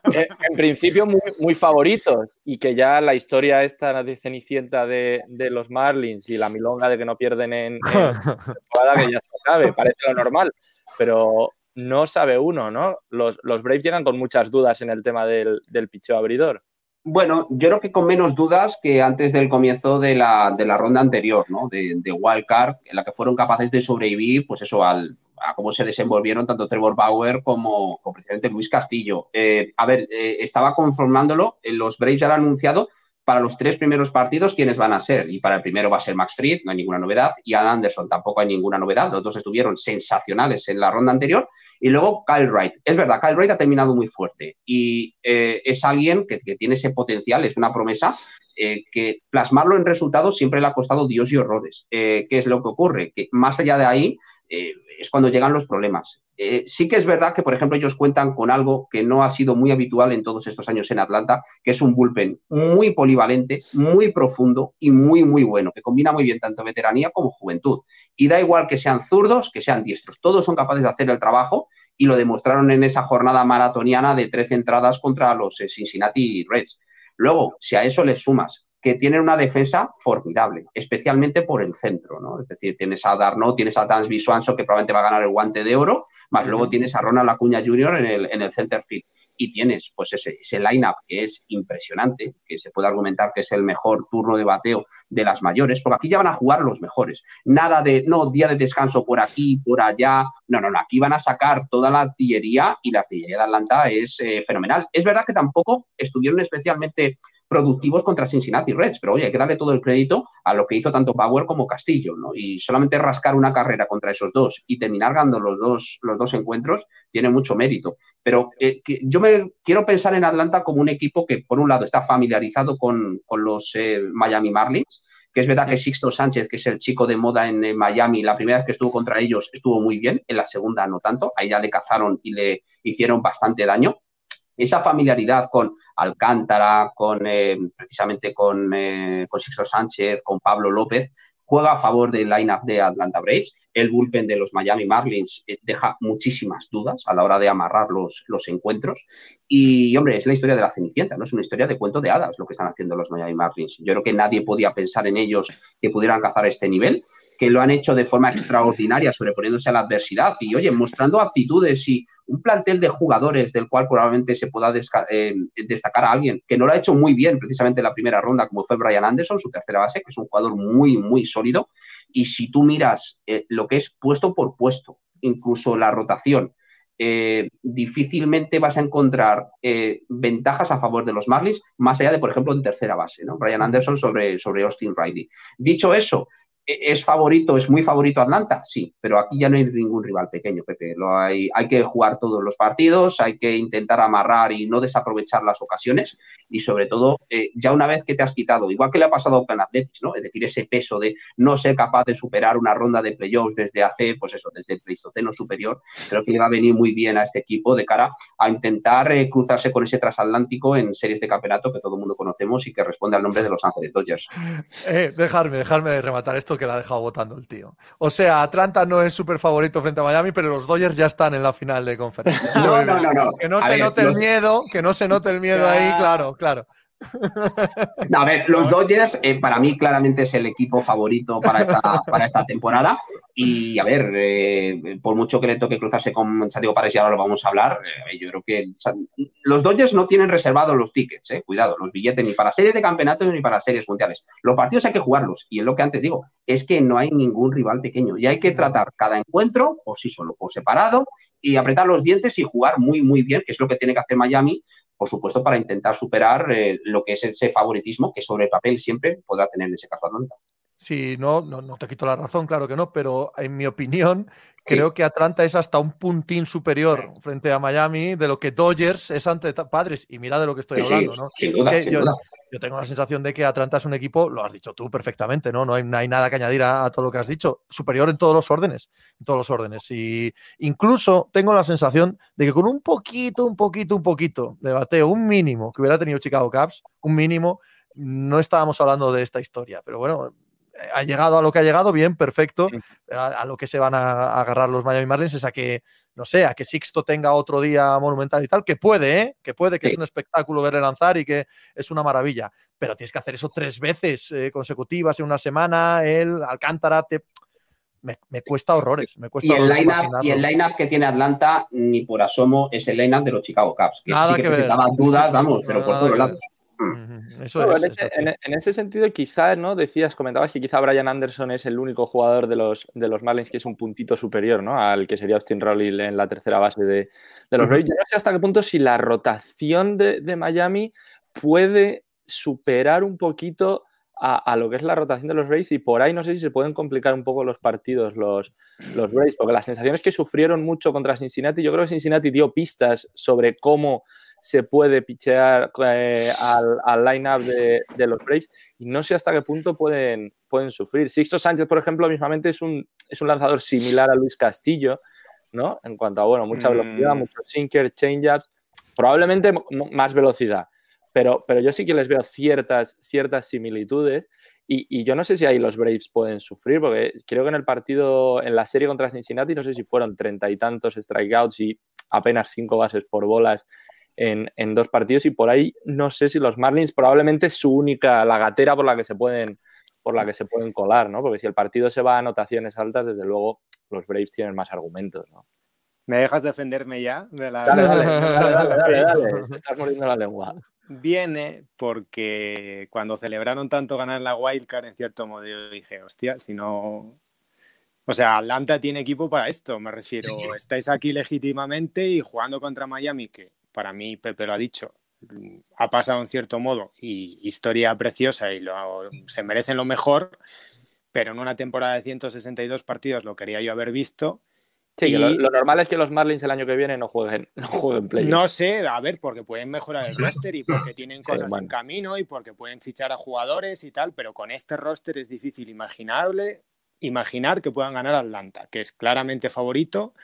en principio muy, muy, favoritos y que ya la historia esta de Cenicienta de, de, los Marlins y la milonga de que no pierden en, temporada que ya se sabe, parece lo normal, pero no sabe uno, ¿no? Los, los Braves llegan con muchas dudas en el tema del, del picheo abridor. Bueno, yo creo que con menos dudas que antes del comienzo de la, de la ronda anterior, ¿no? De, de Wildcard, en la que fueron capaces de sobrevivir, pues eso, al, a cómo se desenvolvieron tanto Trevor Bauer como, precisamente Luis Castillo. Eh, a ver, eh, estaba conformándolo, eh, los Braves ya lo han anunciado para los tres primeros partidos quiénes van a ser. Y para el primero va a ser Max Fried, no hay ninguna novedad. Y Adam Anderson tampoco hay ninguna novedad. Los dos estuvieron sensacionales en la ronda anterior. Y luego Kyle Wright. Es verdad, Kyle Wright ha terminado muy fuerte. Y es alguien que, tiene ese potencial, es una promesa. que plasmarlo en resultados siempre le ha costado Dios y horrores. ¿Qué es lo que ocurre? Que más allá de ahí, eh, es cuando llegan los problemas. Eh, sí que es verdad que, por ejemplo, ellos cuentan con algo que no ha sido muy habitual en todos estos años en Atlanta, que es un bullpen muy polivalente, muy profundo y muy, muy bueno, que combina muy bien tanto veteranía como juventud. Y da igual que sean zurdos, que sean diestros, todos son capaces de hacer el trabajo y lo demostraron en esa jornada maratoniana de 13 entradas contra los eh, Cincinnati Reds. Luego, si a eso le sumas que tienen una defensa formidable, especialmente por el centro, ¿no? Es decir, tienes a Darno, tienes a Dansby Swanson, que probablemente va a ganar el guante de oro, más luego tienes a Ronald Acuña Jr. en el, en el center field. Y tienes, pues, ese, ese line-up que es impresionante, que se puede argumentar que es el mejor turno de bateo de las mayores, porque aquí ya van a jugar los mejores. Nada de, no, día de descanso por aquí, por allá. No, no, no, aquí van a sacar toda la artillería y la artillería de Atlanta es eh, fenomenal. Es verdad que tampoco estuvieron especialmente productivos contra Cincinnati Reds, pero oye, hay que darle todo el crédito a lo que hizo tanto Power como Castillo, ¿no? Y solamente rascar una carrera contra esos dos y terminar ganando los dos, los dos encuentros tiene mucho mérito. Pero eh, yo me quiero pensar en Atlanta como un equipo que, por un lado, está familiarizado con, los eh, Miami Marlins, que es verdad que Sixto Sánchez, que es el chico de moda en, Miami, la primera vez que estuvo contra ellos estuvo muy bien, en la segunda no tanto, ahí ya le cazaron y le hicieron bastante daño esa familiaridad con Alcántara, con eh, precisamente con, eh, con Sixto Sánchez, con Pablo López, juega a favor del line-up de Atlanta Braves. El bullpen de los Miami Marlins eh, deja muchísimas dudas a la hora de amarrar los, los, encuentros. Y, hombre, es la historia de la Cenicienta, no es una historia de cuento de hadas lo que están haciendo los Miami Marlins. Yo creo que nadie podía pensar en ellos que pudieran cazar este nivel que lo han hecho de forma extraordinaria, sobreponiéndose a la adversidad y, oye, mostrando aptitudes y un plantel de jugadores del cual probablemente se pueda eh, destacar a alguien que no lo ha hecho muy bien precisamente en la primera ronda, como fue Brian Anderson, su tercera base, que es un jugador muy, muy sólido. Y si tú miras eh, lo que es puesto por puesto, incluso la rotación, eh, difícilmente vas a encontrar eh, ventajas a favor de los Marlins, más allá de, por ejemplo, en tercera base, ¿no? Brian Anderson sobre, sobre Austin Riley. Dicho eso, ¿Es favorito, es muy favorito Atlanta? Sí, pero aquí ya no hay ningún rival pequeño, Pepe. Lo hay, hay que jugar todos los partidos, hay que intentar amarrar y no desaprovechar las ocasiones y sobre todo, eh, ya una vez que te has quitado, igual que le ha pasado Oakland Athletics, ¿no? Es decir, ese peso de no ser capaz de superar una ronda de playoffs desde hace, pues eso, desde el Pleistoceno superior, creo que le va a venir muy bien a este equipo de cara a intentar eh, cruzarse con ese transatlántico en series de campeonato que todo el mundo conocemos y que responde al nombre de Los Ángeles Dodgers. Eh, dejarme, dejarme de rematar esto que la ha dejado votando el tío. O sea, Atlanta no es súper favorito frente a Miami, pero los Dodgers ya están en la final de conferencia. No, no, no, no. Que no se note el miedo, que no se note el miedo ahí, claro, claro. A ver, los Dodgers eh, para mí claramente es el equipo favorito para esta, temporada. Y a ver, eh, por mucho que le toque cruzarse con Santiago Pares y ahora lo vamos a hablar, eh, yo creo que los Dodgers no tienen reservados los tickets, cuidado, los billetes ni para series de campeonatos ni para series mundiales. Los partidos hay que jugarlos. Y es lo que antes digo, es que no hay ningún rival pequeño. Y hay que tratar cada encuentro por sí solo, por separado, y apretar los dientes y jugar muy, muy bien, que es lo que tiene que hacer Miami por supuesto, para intentar superar eh, lo que es ese favoritismo que sobre el papel siempre podrá tener en ese caso Atlanta. Sí, no, no, no, te quito la razón, claro que no, pero en mi opinión, creo que Atlanta es hasta un puntín superior frente a Miami de lo que Dodgers es ante Padres. Y mira de lo que estoy hablando, ¿no? Sin duda, sin duda yo tengo la sensación de que Atlanta es un equipo, lo has dicho tú perfectamente, ¿no? No hay, nada que añadir a, todo lo que has dicho, superior en todos los órdenes, en todos los órdenes. Y incluso tengo la sensación de que con un poquito, un poquito, un poquito de bateo, un mínimo que hubiera tenido Chicago Cubs, un mínimo, no estábamos hablando de esta historia. Pero bueno, ha llegado a lo que ha llegado, bien, perfecto. A, lo que se van a, agarrar los Miami Marlins es a que, no sé, a que Sixto tenga otro día monumental y tal, que puede, ¿eh? que puede, que es un espectáculo verle lanzar y que es una maravilla. Pero tienes que hacer eso tres veces eh, consecutivas en una semana. El Alcántara te. Me, cuesta horrores. Me cuesta y, el line-up, y el line que tiene Atlanta, ni por asomo, es el line-up de los Chicago Cubs. Que sí que, que dudas, vamos, pero por todos lados. Eso es, en, ese sentido, quizás, ¿no? Decías, comentabas que quizá Brian Anderson es el único jugador de los, de los Marlins que es un puntito superior, ¿no? Al que sería Austin Rowley en la tercera base de, los Rays. Yo no sé hasta qué punto si la rotación de, Miami puede superar un poquito a, lo que es la rotación de los Rays y por ahí no sé si se pueden complicar un poco los partidos los, los Rays, porque las sensaciones que sufrieron mucho contra Cincinnati, yo creo que Cincinnati dio pistas sobre cómo se puede pichear eh, al, al line-up de, los Braves y no sé hasta qué punto pueden, pueden sufrir. Sixto Sánchez, por ejemplo, mismamente es un, es un lanzador similar a Luis Castillo, ¿no? En cuanto a, bueno, mucha velocidad, mm. mucho sinker, change-up, probablemente más velocidad, pero, pero yo sí que les veo ciertas, ciertas similitudes y, y, yo no sé si ahí los Braves pueden sufrir, porque creo que en el partido, en la serie contra Cincinnati, no sé si fueron treinta y tantos strikeouts y apenas cinco bases por bolas en, dos partidos y por ahí no sé si los Marlins probablemente es su única, la gatera por la que se pueden por la que se pueden colar, ¿no? Porque si el partido se va a anotaciones altas, desde luego los Braves tienen más argumentos, ¿no? ¿Me dejas defenderme ya? De la... dale, dale, dale, estás muriendo la lengua. Viene porque cuando celebraron tanto ganar la Wildcard, en cierto modo, yo dije, hostia, si no... O sea, Atlanta tiene equipo para esto, me refiero. Estáis aquí legítimamente y jugando contra Miami, que para mí Pepe lo ha dicho, ha pasado en cierto modo y historia preciosa y se merecen lo mejor, pero en una temporada de 162 partidos lo quería yo haber visto. Sí, lo, normal es que los Marlins el año que viene no jueguen, no jueguen play. No sé, a ver, porque pueden mejorar el roster y porque tienen cosas en camino y porque pueden fichar a jugadores y tal, pero con este roster es difícil imaginable imaginar que puedan ganar Atlanta, que es claramente favorito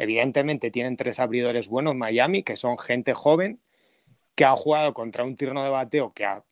Evidentemente tienen tres abridores buenos Miami, que son gente joven, que ha jugado contra un tirno de bateo que ha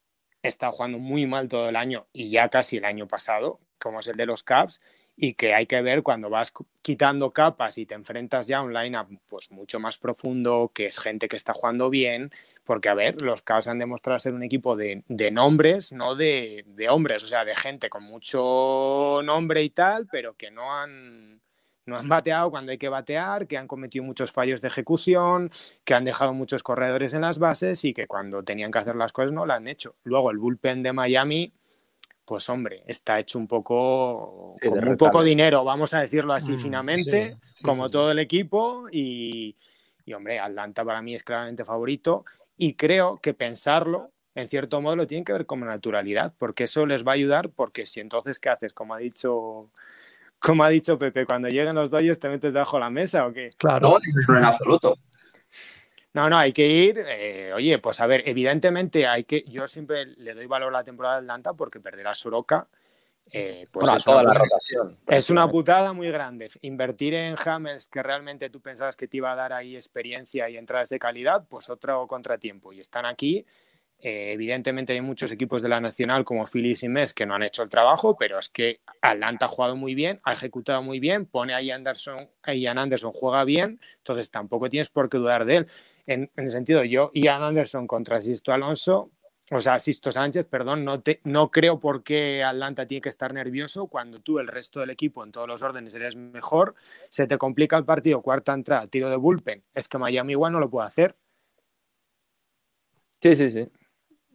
estado jugando muy mal todo el año y ya casi el año pasado, como es el de los Caps, y que hay que ver cuando vas quitando capas y te enfrentas ya a un lineup pues mucho más profundo, que es gente que está jugando bien, porque a ver, los Caps han demostrado ser un equipo de, nombres, no de, de, hombres, o sea, de gente con mucho nombre y tal, pero que no han no han bateado cuando hay que batear, que han cometido muchos fallos de ejecución, que han dejado muchos corredores en las bases y que cuando tenían que hacer las cosas no lo han hecho. Luego el bullpen de Miami, pues hombre, está hecho un poco, con muy poco dinero, vamos a decirlo así mm, finamente, como todo el equipo y, y, hombre, Atlanta para mí es claramente favorito y creo que pensarlo, en cierto modo, lo tienen que ver como naturalidad, porque eso les va a ayudar, porque si entonces, ¿qué haces? Como ha dicho... Como ha dicho Pepe, cuando lleguen los doyos te metes debajo de la mesa o qué? Claro, no, en absoluto. No, no, hay que ir. Eh, oye, pues a ver, evidentemente hay que. Yo siempre le doy valor a la temporada de Atlanta porque perder a Soroka. Eh, pues es, toda una, la rotación, es una putada muy grande. Invertir en Hammers que realmente tú pensabas que te iba a dar ahí experiencia y entradas de calidad, pues otro contratiempo. Y están aquí eh, evidentemente hay muchos equipos de la Nacional como Phillies y Mes que no han hecho el trabajo, pero es que Atlanta ha jugado muy bien, ha ejecutado muy bien, pone a Anderson, Ian Anderson juega bien, entonces tampoco tienes por qué dudar de él. En, el sentido, yo, Ian Anderson contra Sisto Alonso, o sea, Sisto Sánchez, perdón, no, te, no creo por qué Atlanta tiene que estar nervioso cuando tú, el resto del equipo, en todos los órdenes eres mejor, se te complica el partido, cuarta entrada, tiro de bullpen, es que Miami igual no lo puede hacer. Sí, sí, sí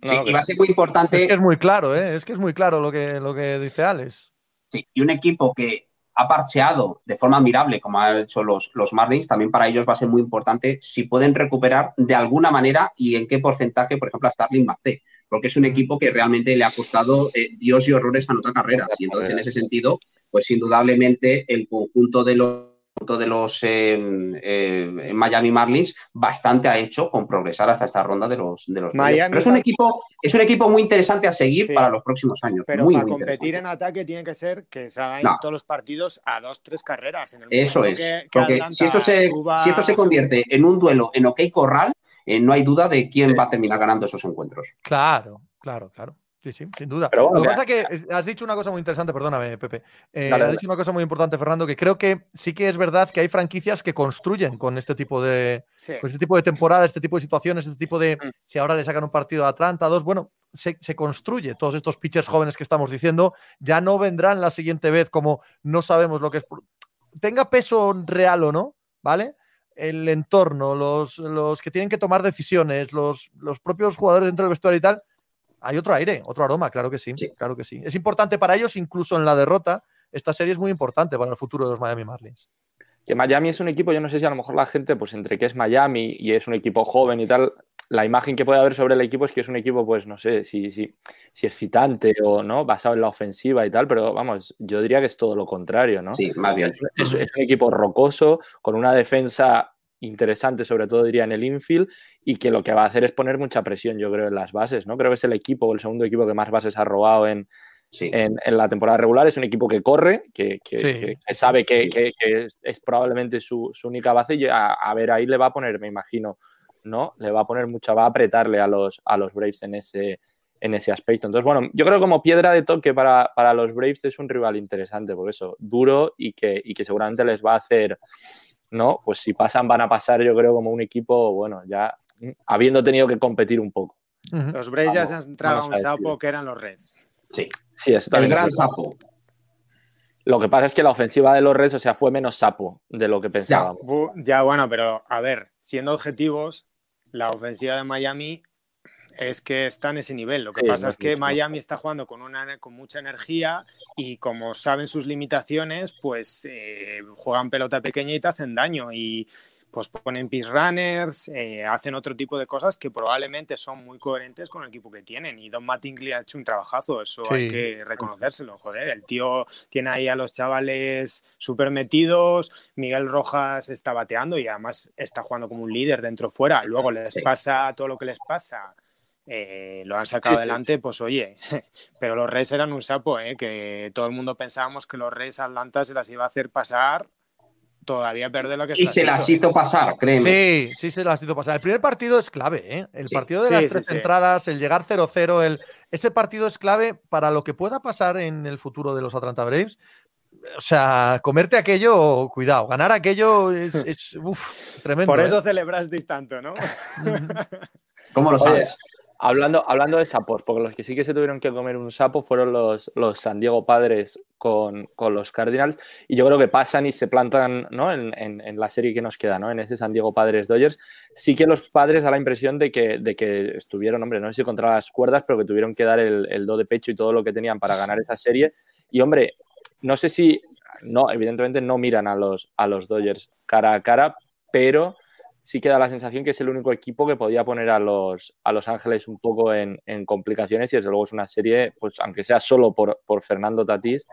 y va a ser muy importante. Es que es muy claro, ¿eh? es que es muy claro lo que, lo que dice Alex. Sí, y un equipo que ha parcheado de forma admirable, como han hecho los, los Marlins, también para ellos va a ser muy importante si pueden recuperar de alguna manera y en qué porcentaje, por ejemplo, a Starling Marte, porque es un equipo que realmente le ha costado eh, Dios y horrores a otra carrera. Y entonces, en ese sentido, pues indudablemente el conjunto de los de los eh, Miami Marlins bastante ha hecho con progresar hasta esta ronda de los de los Miami pero es un equipo es un equipo muy interesante a seguir para los próximos años pero para competir en ataque tiene que ser que se hagan todos los partidos a dos tres carreras en el eso es porque si esto se si esto se convierte en un duelo en OK Corral eh, no hay duda de quién va a terminar ganando esos encuentros. Claro claro claro Sí, sí, sin duda. Lo que pasa es que has dicho una cosa muy interesante, perdóname, Pepe. Eh, has dicho una cosa muy importante, Fernando, que creo que sí que es verdad que hay franquicias que construyen con este tipo de, este tipo de temporada, este tipo de situaciones, este tipo de. Mm. Si ahora le sacan un partido a Atlanta, dos, bueno, se, construye. Todos estos pitchers jóvenes que estamos diciendo ya no vendrán la siguiente vez como no sabemos lo que es. Tenga peso real o no, ¿vale? El entorno, los, los que tienen que tomar decisiones, los, los propios jugadores dentro del vestuario y tal hay otro aire, otro aroma, claro que sí, claro que sí. Es importante para ellos, incluso en la derrota. Esta serie es muy importante para el futuro de los Miami Marlins. Que Miami es un equipo, yo no sé si a lo mejor la gente, pues entre que es Miami y es un equipo joven y tal, la imagen que puede haber sobre el equipo es que es un equipo, pues no sé si, si, si excitante o no, basado en la ofensiva y tal, pero vamos, yo diría que es todo lo contrario, ¿no? Sí, más bien. es un equipo rocoso, con una defensa interesante, sobre todo diría en el infield, y que lo que va a hacer es poner mucha presión, yo creo, en las bases, ¿no? Creo que es el equipo, el segundo equipo que más bases ha robado en, en, la temporada regular. Es un equipo que corre, que, sabe que, es, probablemente su, única base y a, ver, ahí le va a poner, me imagino, ¿no? Le va a poner mucha, va a apretarle a los, a los Braves en ese, en ese aspecto. Entonces, bueno, yo creo que como piedra de toque para, para los Braves es un rival interesante, por eso, duro y que, y que seguramente les va a hacer ¿no? Pues si pasan, van a pasar, yo creo, como un equipo, bueno, ya mm, habiendo tenido que competir un poco. Los Braves ya se han entrado a un sapo que eran los Reds. Sí, sí eso también. El gran sapo. Lo que pasa es que la ofensiva de los Reds, o sea, fue menos sapo de lo que pensábamos. Ya, bueno, pero a ver, siendo objetivos, la ofensiva de Miami es que está en ese nivel. Lo que pasa es que Miami está jugando con, una, con mucha energía y como saben sus limitaciones, pues eh, juegan pelota pequeña y te hacen daño y pues ponen pis runners, eh, hacen otro tipo de cosas que probablemente son muy coherentes con el equipo que tienen. Y Don Mattingly ha hecho un trabajazo, eso hay que reconocérselo. Joder, el tío tiene ahí a los chavales súper metidos, Miguel Rojas está bateando y además está jugando como un líder dentro fuera. Luego les pasa todo lo que les pasa eh, lo han sacado adelante, pues oye, pero los Reyes eran un sapo, ¿eh? que todo el mundo pensábamos que los Reyes Atlanta se las iba a hacer pasar, todavía perder lo que se Y se las hizo pasar, créeme. Sí, sí se las hizo pasar. El primer partido es clave, ¿eh? el partido de las tres entradas, el llegar 0-0, el... ese partido es clave para lo que pueda pasar en el futuro de los Atlanta Braves. O sea, comerte aquello, cuidado, ganar aquello es, tremendo. Por eso celebrasteis tanto, ¿no? ¿Cómo lo sabes? Hablando, hablando de sapos, porque los que sí que se tuvieron que comer un sapo fueron los, los San Diego Padres con, los Cardinals. Y yo creo que pasan y se plantan ¿no? en, la serie que nos queda, ¿no? en ese San Diego Padres Dodgers. Sí que los padres da la impresión de que, de que estuvieron, hombre, no sé si contra las cuerdas, pero que tuvieron que dar el, el do de pecho y todo lo que tenían para ganar esa serie. Y hombre, no sé si, no, evidentemente no miran a los, a los Dodgers cara a cara, pero sí queda la sensación que es el único equipo que podía poner a los, a los Ángeles un poco en, complicaciones y desde luego es una serie, pues aunque sea solo por, Fernando Tatís,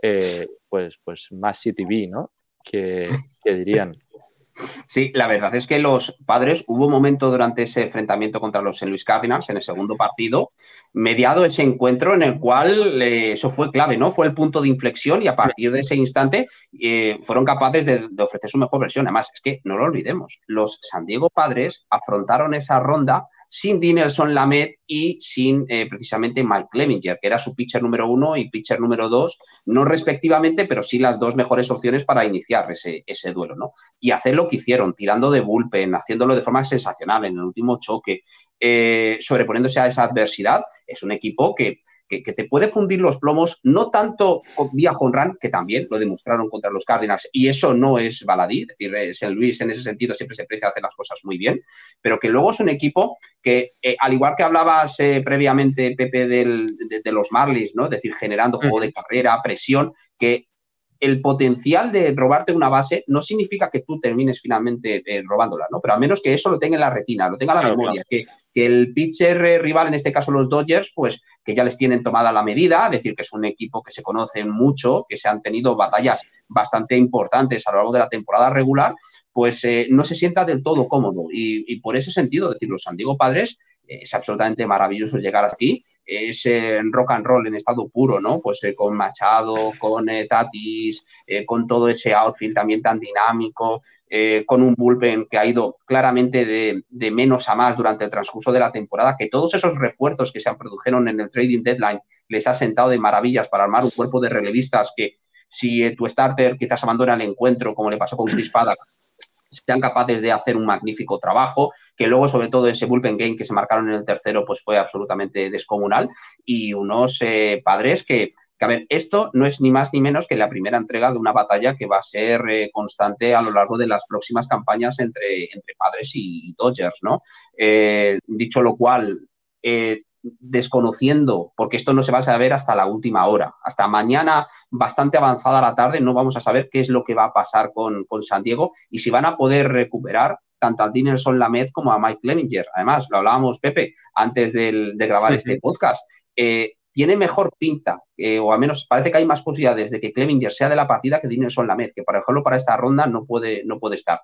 eh, pues, pues más CTV, ¿no? Que, que dirían. Sí, la verdad es que los padres, hubo un momento durante ese enfrentamiento contra los St. Louis Cardinals en el segundo partido, mediado ese encuentro en el cual eh, eso fue clave, ¿no? Fue el punto de inflexión y a partir de ese instante eh, fueron capaces de, ofrecer su mejor versión. Además, es que no lo olvidemos, los San Diego Padres afrontaron esa ronda sin Dinelson Lamet y sin eh, precisamente Mike Clevinger, que era su pitcher número uno y pitcher número dos, no respectivamente, pero sí las dos mejores opciones para iniciar ese, duelo, ¿no? Y hacer lo que hicieron, tirando de bullpen, haciéndolo de forma sensacional en el último choque, eh, sobreponiéndose a esa adversidad, es un equipo que, te puede fundir los plomos, no tanto vía run, que también lo demostraron contra los Cardinals, y eso no es baladí, es decir, St. Luis en ese sentido siempre se precia hacer las cosas muy bien, pero que luego es un equipo que, eh, al igual que hablabas eh, previamente, Pepe, de, de, los Marlins, ¿no? Es decir, generando juego de carrera, presión, que el potencial de robarte una base no significa que tú termines finalmente eh, robándola, ¿no? Pero al menos que eso lo tenga en la retina, lo tenga en la memoria, Que, que, el pitcher eh, rival, en este caso los Dodgers, pues que ya les tienen tomada la medida, decir que es un equipo que se conocen mucho, que se han tenido batallas bastante importantes a lo largo de la temporada regular, pues eh, no se sienta del todo cómodo. Y, y por ese sentido, decir, los San Diego Padres es absolutamente maravilloso llegar aquí. Es rock and roll en estado puro, ¿no? Pues eh, con Machado, con eh, Tatis, eh, con todo ese outfield también tan dinámico, con un bullpen que ha ido claramente de, menos a más durante el transcurso de la temporada, que todos esos refuerzos que se produjeron en el trading deadline les ha sentado de maravillas para armar un cuerpo de relevistas que si tu starter quizás abandona el encuentro, como le pasó con Chris Paddock, sean capaces de hacer un magnífico trabajo, que luego sobre todo ese bullpen game que se marcaron en el tercero pues fue absolutamente descomunal y unos eh, padres que, a ver, esto no es ni más ni menos que la primera entrega de una batalla que va a ser eh, constante a lo largo de las próximas campañas entre, entre padres y, Dodgers, ¿no? Eh, dicho lo cual, desconociendo, porque esto no se va a saber hasta la última hora. Hasta mañana, bastante avanzada la tarde, no vamos a saber qué es lo que va a pasar con, San Diego y si van a poder recuperar tanto a Dinelson Lamed como a Mike Clevinger. Además, lo hablábamos, Pepe, antes de grabar este podcast. Eh, tiene mejor pinta, eh, o al menos parece que hay más posibilidades de que Clevinger sea de la partida que Dinelson Lamed, que por ejemplo para esta ronda no puede, no puede estar.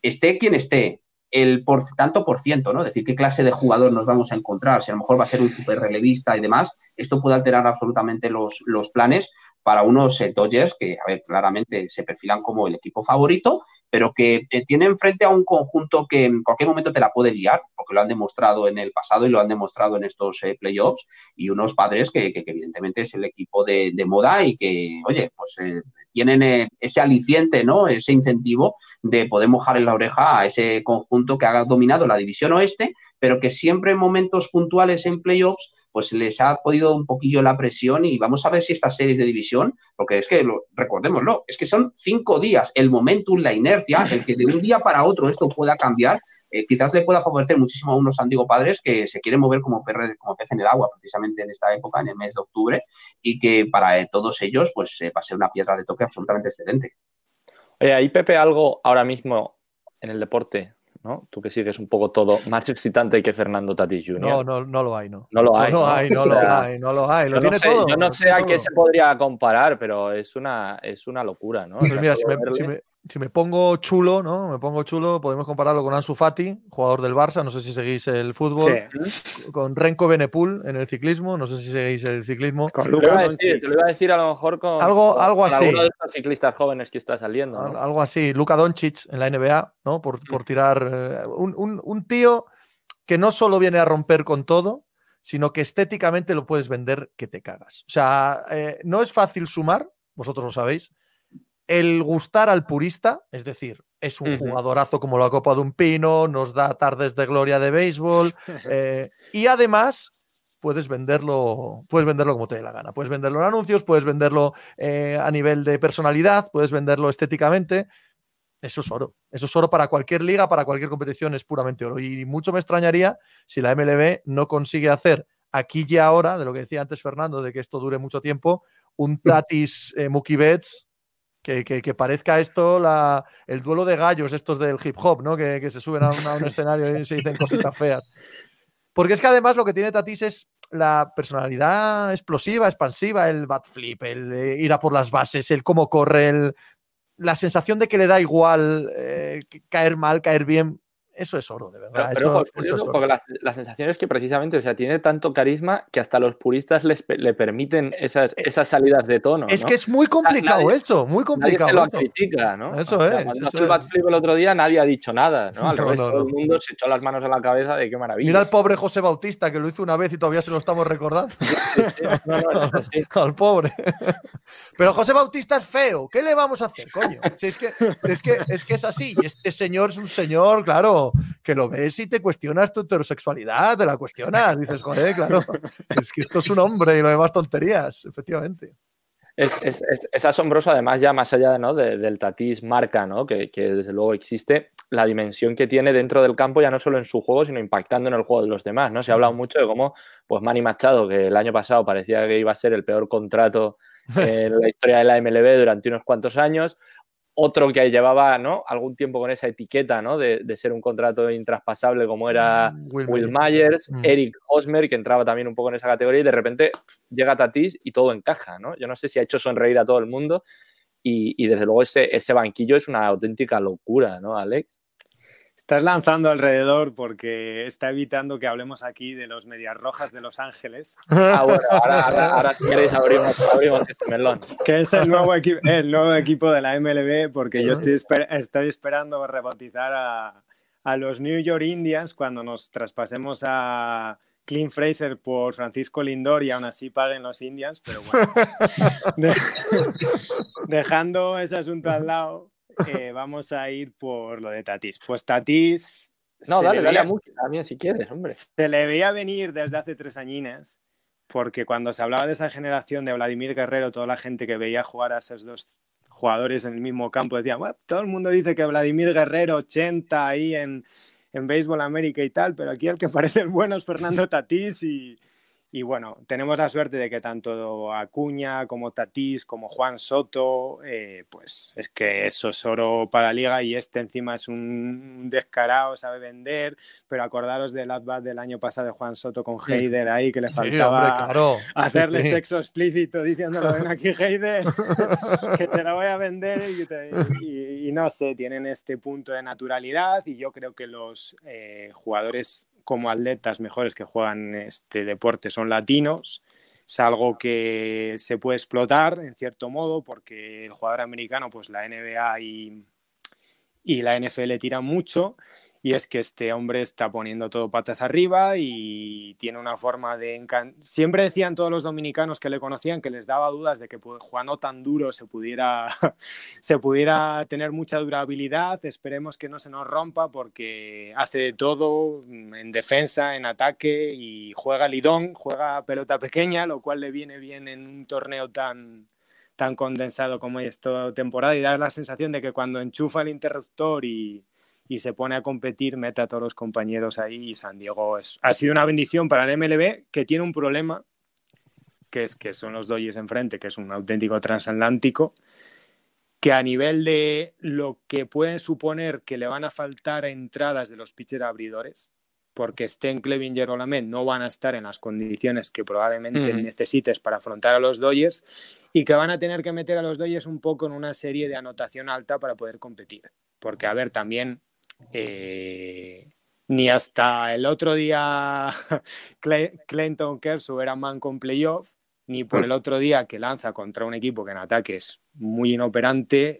Esté quien esté, el por, tanto por ciento, ¿no? Es decir, qué clase de jugador nos vamos a encontrar, si a lo mejor va a ser un super relevista y demás, esto puede alterar absolutamente los, los planes, para unos eh, Dodgers que, a ver, claramente se perfilan como el equipo favorito, pero que eh, tienen frente a un conjunto que en cualquier momento te la puede liar, porque lo han demostrado en el pasado y lo han demostrado en estos eh, playoffs, y unos padres que, evidentemente es el equipo de, moda y que, oye, pues tienen ese aliciente, ¿no? Ese incentivo de poder mojar en la oreja a ese conjunto que ha dominado la división oeste, pero que siempre en momentos puntuales en playoffs pues les ha podido un poquillo la presión y vamos a ver si estas series de división, porque es que, lo, recordémoslo, es que son cinco días, el momentum, la inercia, el que de un día para otro esto pueda cambiar, eh, quizás le pueda favorecer muchísimo a unos antiguos padres que se quieren mover como, como pez en el agua precisamente en esta época, en el mes de octubre, y que para eh, todos ellos pues eh, va a ser una piedra de toque absolutamente excelente. Oye, Pepe, algo ahora mismo en el deporte ¿no? Tú que sigues un poco todo más excitante que Fernando Tatis Jr. No, no, no lo hay, ¿no? No lo hay. No, lo hay, no lo hay, no lo hay. Lo tiene todo. Yo no sé a qué se podría comparar, pero es una, es una locura, ¿no? Pues mira, si me, si me pongo chulo, ¿no? Me pongo chulo, podemos compararlo con Ansu Fati, jugador del Barça, no sé si seguís el fútbol, con Renko Benepul en el ciclismo, no sé si seguís el ciclismo. Con te, lo iba a decir, a lo mejor con algo, algo así. Alguno de estos ciclistas jóvenes que está saliendo. Algo así, Luka Doncic en la NBA, ¿no? Por, por mm. tirar eh, un, un, tío que no solo viene a romper con todo, sino que estéticamente lo puedes vender que te cagas. O sea, eh, no es fácil sumar, vosotros lo sabéis, el gustar al purista, es decir, es un jugadorazo como la Copa de un Pino, nos da tardes de gloria de béisbol eh, y además puedes venderlo, puedes venderlo como te dé la gana. Puedes venderlo en anuncios, puedes venderlo eh, a nivel de personalidad, puedes venderlo estéticamente. Eso es oro. Eso es oro para cualquier liga, para cualquier competición, es puramente oro. Y mucho me extrañaría si la MLB no consigue hacer aquí y ahora, de lo que decía antes Fernando, de que esto dure mucho tiempo, un Tatis eh, Mookie Betts que, que, parezca esto la, el duelo de gallos, estos del hip hop, ¿no? Que, que se suben a un, escenario y se dicen cositas feas. Porque es que además lo que tiene Tatis es la personalidad explosiva, expansiva, el bat flip, el ir a por las bases, el cómo corre, el, la sensación de que le da igual eh, caer mal, caer bien eso es oro, de verdad. Pero, porque la, sensación es que precisamente, o sea, tiene tanto carisma que hasta los puristas les, le permiten esas, eh, esas salidas de tono. Es que es muy complicado eso, muy complicado. Nadie se lo critica, ¿no? Eso es. Cuando el el otro día nadie ha dicho nada, ¿no? Al revés, todo el mundo se echó las manos en la cabeza de qué maravilla. Mira al pobre José Bautista que lo hizo una vez y todavía se lo estamos recordando. no, no, al pobre. Pero José Bautista es feo. ¿Qué le vamos a hacer, coño? es, que, es, que, es que es así. Y este señor es un señor, claro que lo ves y te cuestionas tu heterosexualidad, te la cuestionas, dices, joder, claro, es que esto es un hombre y lo demás tonterías, efectivamente. Es, asombroso, además, ya más allá ¿no? del tatis marca, ¿no? Que, desde luego existe, la dimensión que tiene dentro del campo, ya no solo en su juego, sino impactando en el juego de los demás. ¿no? Se ha hablado mucho de cómo pues, Manny Machado, que el año pasado parecía que iba a ser el peor contrato en la historia de la MLB durante unos cuantos años, otro que llevaba ¿no? algún tiempo con esa etiqueta ¿no? de, ser un contrato intraspasable como era mm, Will, Myers, mm. Eric Hosmer, que entraba también un poco en esa categoría y de repente llega Tatis y todo encaja. ¿no? Yo no sé si ha hecho sonreír a todo el mundo y, y desde luego ese, ese banquillo es una auténtica locura, ¿no, Alex? Estás lanzando alrededor porque está evitando que hablemos aquí de los Medias Rojas de Los Ángeles. Ah, bueno, ahora, si queréis abrimos, este melón. Que es el nuevo, el nuevo equipo de la MLB porque yo estoy, estoy esperando rebautizar a, a, los New York Indians cuando nos traspasemos a Clint Fraser por Francisco Lindor y aún así paguen los Indians, pero bueno. dejando ese asunto al lado eh, vamos a ir por lo de Tatis. Pues Tatis. No, dale, dale a también si quieres, hombre. Se le veía venir desde hace tres añines, porque cuando se hablaba de esa generación de Vladimir Guerrero, toda la gente que veía jugar a esos dos jugadores en el mismo campo decía, bueno, todo el mundo dice que Vladimir Guerrero 80 ahí en, en Béisbol América y tal, pero aquí el que parece el bueno es Fernando Tatís y, y bueno, tenemos la suerte de que tanto Acuña como Tatís como Juan Soto, eh, pues es que eso es oro para la liga y este encima es un descarado, sabe vender, pero acordaros del adbat del año pasado de Juan Soto con Heider ahí, que le faltaba hacerle sexo explícito diciéndolo, ven aquí Heider, que te la voy a vender y, no sé, tienen este punto de naturalidad y yo creo que los eh, jugadores como atletas mejores que juegan este deporte son latinos. Es algo que se puede explotar en cierto modo porque el jugador americano, pues la NBA y, y la NFL tiran mucho y es que este hombre está poniendo todo patas arriba y tiene una forma de... Siempre decían todos los dominicanos que le conocían que les daba dudas de que jugando tan duro se pudiera, se pudiera tener mucha durabilidad. Esperemos que no se nos rompa porque hace todo en defensa, en ataque y juega lidón, juega pelota pequeña, lo cual le viene bien en un torneo tan, tan condensado como esta temporada y da la sensación de que cuando enchufa el interruptor y y se pone a competir, mete a todos los compañeros ahí y San Diego es, ha sido una bendición para el MLB que tiene un problema, que es que son los Dodgers enfrente, que es un auténtico transatlántico, que a nivel de lo que pueden suponer que le van a faltar entradas de los pitchers abridores, porque estén Clevinger o Lamed, no van a estar en las condiciones que probablemente mm. necesites para afrontar a los Dodgers y que van a tener que meter a los Dodgers un poco en una serie de anotación alta para poder competir. Porque, a ver, también eh, ni hasta el otro día Clinton Kershaw era man con playoff, ni por el otro día que lanza contra un equipo que en ataque es muy inoperante,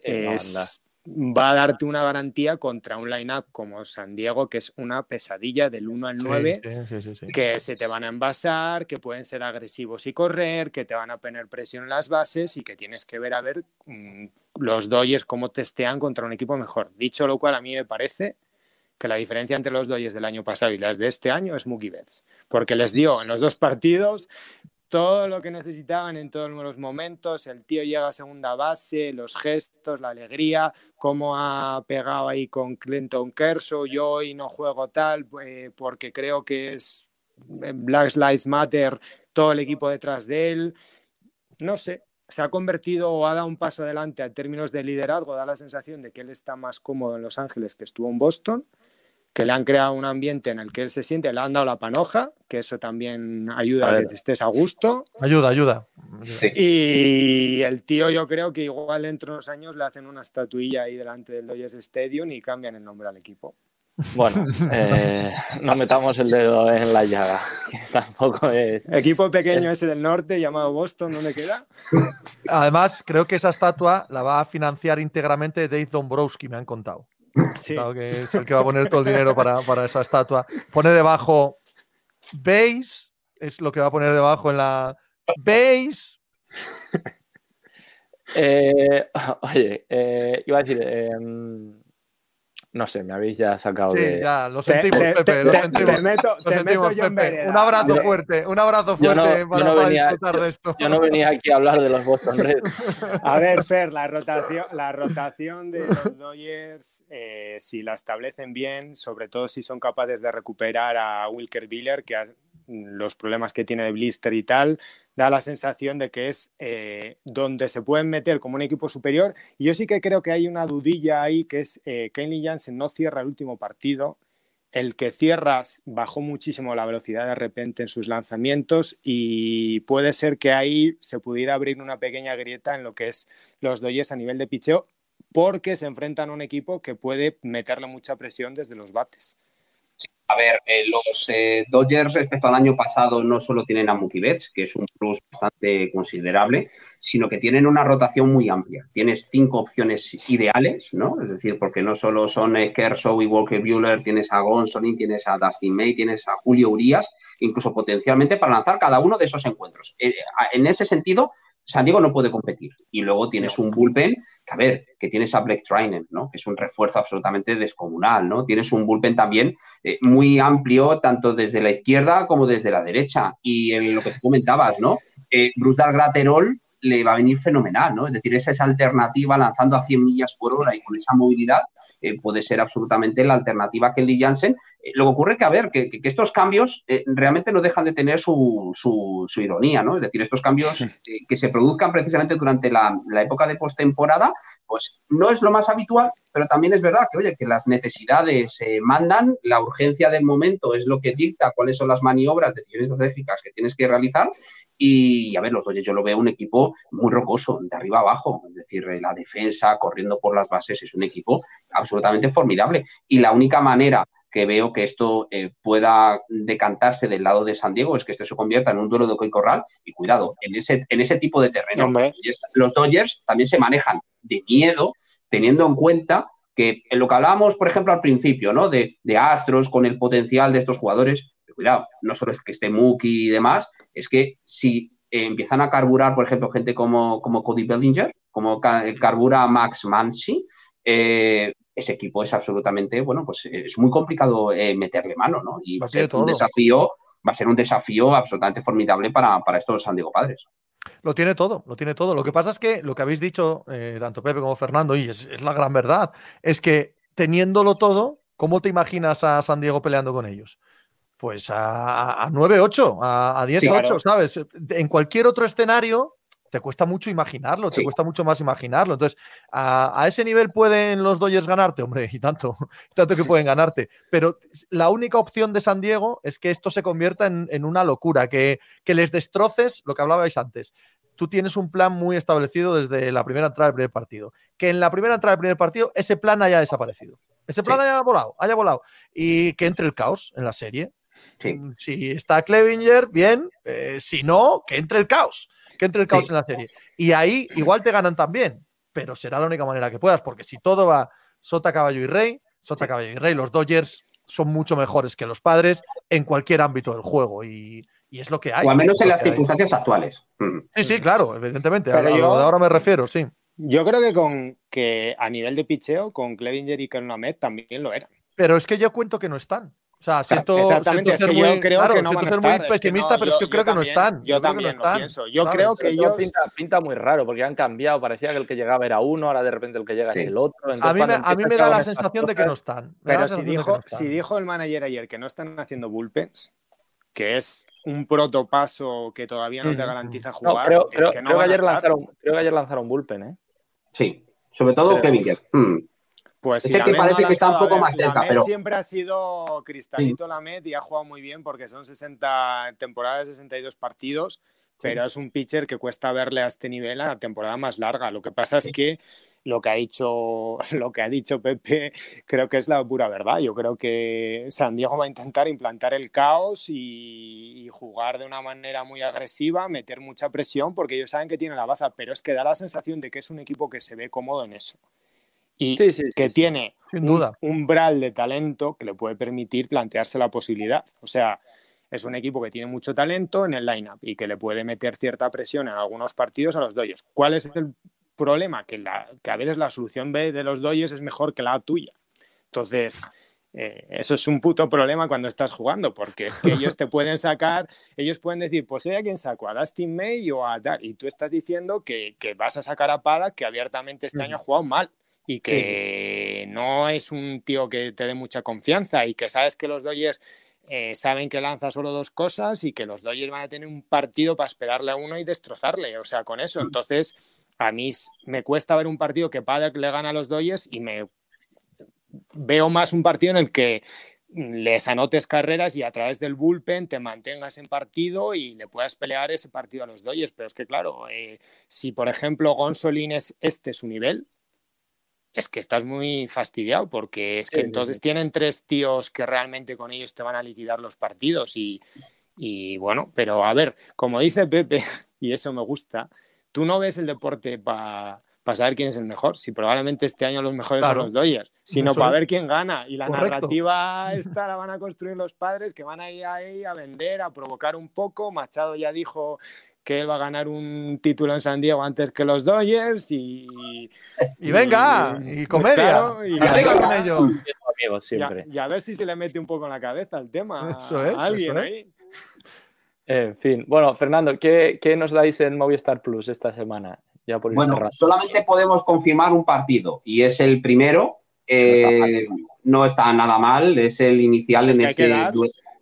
va a darte una garantía contra un line-up como San Diego, que es una pesadilla del 1 al 9, que se te van a envasar, que pueden ser agresivos y correr, que te van a poner presión en las bases y que tienes que ver a ver mm, los Dodgers cómo testean contra un equipo mejor. Dicho lo cual, a mí me parece que la diferencia entre los Dodgers del año pasado y las de este año es Mookie Betts, porque les dio en los dos partidos todo lo que necesitaban en todos los momentos. El tío llega a segunda base, los gestos, la alegría, cómo ha pegado ahí con Clinton Kershaw. Yo hoy no juego tal eh, porque creo que es eh, Black Lives Matter, todo el equipo detrás de él. No sé, se ha convertido o ha dado un paso adelante en términos de liderazgo, da la sensación de que él está más cómodo en Los Ángeles que estuvo en Boston que le han creado un ambiente en el que él se siente, le han dado la panoja, que eso también ayuda a, que estés a gusto. Ayuda, ayuda. Y el tío yo creo que igual dentro de unos años le hacen una estatuilla ahí delante del Dodgers Stadium y cambian el nombre al equipo. Bueno, eh, no metamos el dedo en la llaga. Tampoco es. Equipo pequeño ese del norte llamado Boston, ¿dónde queda? Además, creo que esa estatua la va a financiar íntegramente Dave Dombrowski, me han contado que es el que va a poner todo el dinero para, esa estatua. Pone debajo base, es lo que va a poner debajo en la base. Eh, oye, eh, iba a decir, em, no sé, me habéis ya sacado sí, ya, lo sentimos, Pepe, lo sentimos. Pepe. Un abrazo fuerte, un abrazo fuerte para, disfrutar de esto. Yo no venía aquí a hablar de los Boston Reds. A ver, Fer, la rotación, la rotación de los Dodgers, eh, si la establecen bien, sobre todo si son capaces de recuperar a Wilker Biller, que los problemas que tiene de blister y tal, da la sensación de que es eh, donde se pueden meter como un equipo superior. Y yo sí que creo que hay una dudilla ahí, que es eh, Kenley Jansen no cierra el último partido. El que cierras bajó muchísimo la velocidad de repente en sus lanzamientos y puede ser que ahí se pudiera abrir una pequeña grieta en lo que es los Dodgers a nivel de picheo porque se enfrentan a un equipo que puede meterle mucha presión desde los bates. A ver, eh, los eh, Dodgers respecto al año pasado no solo tienen a Mookie Betts, que es un plus bastante considerable, sino que tienen una rotación muy amplia. Tienes cinco opciones ideales, ¿no? Es decir, porque no solo son eh, Kershaw y Walker Bueller, tienes a Gonsolin, tienes a Dustin May, tienes a Julio Urias, incluso potencialmente para lanzar cada uno de esos encuentros. en ese sentido, San Diego no puede competir. Y luego tienes un bullpen, que a ver, que tienes a Black Trainen, ¿no? Que es un refuerzo absolutamente descomunal, ¿no? Tienes un bullpen también eh, muy amplio, tanto desde la izquierda como desde la derecha. Y en lo que tú comentabas, ¿no? Eh, Bruce le va a venir fenomenal, ¿no? Es decir, esa, esa alternativa lanzando a 100 millas por hora y con esa movilidad eh, puede ser absolutamente la alternativa que Lee Jansen. Eh, lo que ocurre que, a ver, que, estos cambios eh, realmente no dejan de tener su, su, ironía, ¿no? Es decir, estos cambios que se produzcan precisamente durante la, la época de postemporada, pues no es lo más habitual, pero también es verdad que, oye, que las necesidades mandan, la urgencia del momento es lo que dicta cuáles son las maniobras, decisiones estratégicas que tienes que realizar y a ver, los Dodgers yo lo veo un equipo muy rocoso, de arriba abajo. Es decir, la defensa, corriendo por las bases, es un equipo absolutamente formidable. Y la única manera que veo que esto eh, pueda decantarse del lado de San Diego es que esto se convierta en un duelo de coy corral. Y cuidado, en ese, en ese tipo de terreno. Los Dodgers también se manejan de miedo, teniendo en cuenta que en lo que hablábamos, por ejemplo, al principio, ¿no? De, de Astros con el potencial de estos jugadores, cuidado, no solo es que esté Mookie y demás, es que si empiezan a carburar, por ejemplo, gente como, como Cody Bellinger, como carbura Max Mansi, eh, ese equipo es absolutamente, bueno, pues es muy complicado eh, meterle mano, ¿no? Y va a ser un desafío, va a ser un desafío absolutamente formidable para, estos San Diego Padres. Lo tiene todo, lo tiene todo. Lo que pasa es que lo que habéis dicho, eh, tanto Pepe como Fernando, y es, la gran verdad, es que teniéndolo todo, ¿cómo te imaginas a San Diego peleando con ellos? Pues a, 9-8, a, 10-8, ¿sabes? En cualquier otro escenario te cuesta mucho imaginarlo, te cuesta mucho más imaginarlo. Entonces, a, ese nivel pueden los Dodgers ganarte, hombre, y tanto, tanto que pueden ganarte. Pero la única opción de San Diego es que esto se convierta en, una locura, que, que, les destroces lo que hablabais antes. Tú tienes un plan muy establecido desde la primera entrada del primer partido. Que en la primera entrada del primer partido ese plan haya desaparecido. Ese plan haya volado, haya volado. Y que entre el caos en la serie. Mm, si está Clevinger, bien. Eh, si no, que entre el caos. Que entre el caos en la serie. Y ahí igual te ganan también. Pero será la única manera que puedas. Porque si todo va sota, caballo y rey, sota, caballo y rey, los Dodgers son mucho mejores que los padres en cualquier ámbito del juego. Y, es lo que hay. O al menos en las circunstancias actuales. Mm. Sí, sí, claro, evidentemente. a, ahora me refiero, sí. Yo creo que con que a nivel de picheo, con Clevinger y Kernamet también lo eran. Pero es que yo cuento que no están. O sea, siento, Exactamente, ser muy, yo creo que no muy pesimista, pero es que yo creo que no están. Yo, también lo pienso. Yo creo que ellos... Pinta, muy raro, porque han cambiado. Parecía que el que llegaba era uno, ahora de repente el que llega es el otro. a mí, me, a mí me da la sensación de que no están. Pero si dijo, si dijo el manager ayer que no están haciendo bullpens, que es un protopaso que todavía no te garantiza jugar, creo, es que no creo, que ayer lanzaron, creo que ayer lanzaron bullpen, ¿eh? Sí, sobre todo Kevin. Pues es el que parece que está un poco más cerca. Pero... siempre ha sido cristalito la Met y ha jugado muy bien porque son 60 temporadas, 62 partidos, pero es un pitcher que cuesta verle a este nivel a la temporada más larga. Lo que pasa es que lo que ha dicho lo que ha dicho Pepe creo que es la pura verdad. Yo creo que San Diego va a intentar implantar el caos y, y, jugar de una manera muy agresiva, meter mucha presión porque ellos saben que tiene la baza, pero es que da la sensación de que es un equipo que se ve cómodo en eso y que tiene un umbral de talento que le puede permitir plantearse la posibilidad. O sea, es un equipo que tiene mucho talento en el lineup y que le puede meter cierta presión en algunos partidos a los Dodgers. ¿Cuál es el problema? Que, la, que a veces la solución B de los Dodgers es mejor que la tuya. Entonces, eh, eso es un puto problema cuando estás jugando, porque es que ellos te pueden sacar, ellos pueden decir, pues sé a quién saco, a Dustin May o a Dar, y tú estás diciendo que, que vas a sacar a Pada, que abiertamente este año ha jugado mal y que no es un tío que te dé mucha confianza y que sabes que los Dodgers eh, saben que lanza solo dos cosas y que los Dodgers van a tener un partido para esperarle a uno y destrozarle. O sea, con eso. Mm. Entonces, a mí me cuesta ver un partido que Paddock le gana a los Dodgers y me veo más un partido en el que les anotes carreras y a través del bullpen te mantengas en partido y le puedas pelear ese partido a los Dodgers. Pero es que, claro, eh, si por ejemplo Gonsolín es este su nivel, es que estás muy fastidiado porque es que entonces tienen tres tíos que realmente con ellos te van a liquidar los partidos y, bueno, pero a ver, como dice Pepe, y eso me gusta, tú no ves el deporte para saber quién es el mejor, si probablemente este año los mejores son los Dodgers, sino para ver quién gana. Y la narrativa esta la van a construir los padres que van a ir ahí a vender, a provocar un poco. Machado ya dijo que él va a ganar un título en San Diego antes que los Dodgers y... Y, venga, y, comedia, y, con ello. Y a, ver si se le mete un poco en la cabeza el tema a alguien ahí. En fin, bueno, Fernando, ¿qué, nos dais en Movistar Plus esta semana? Ya bueno, solamente podemos confirmar un partido y es el primero. Eh, no, está nada mal, es el inicial en ese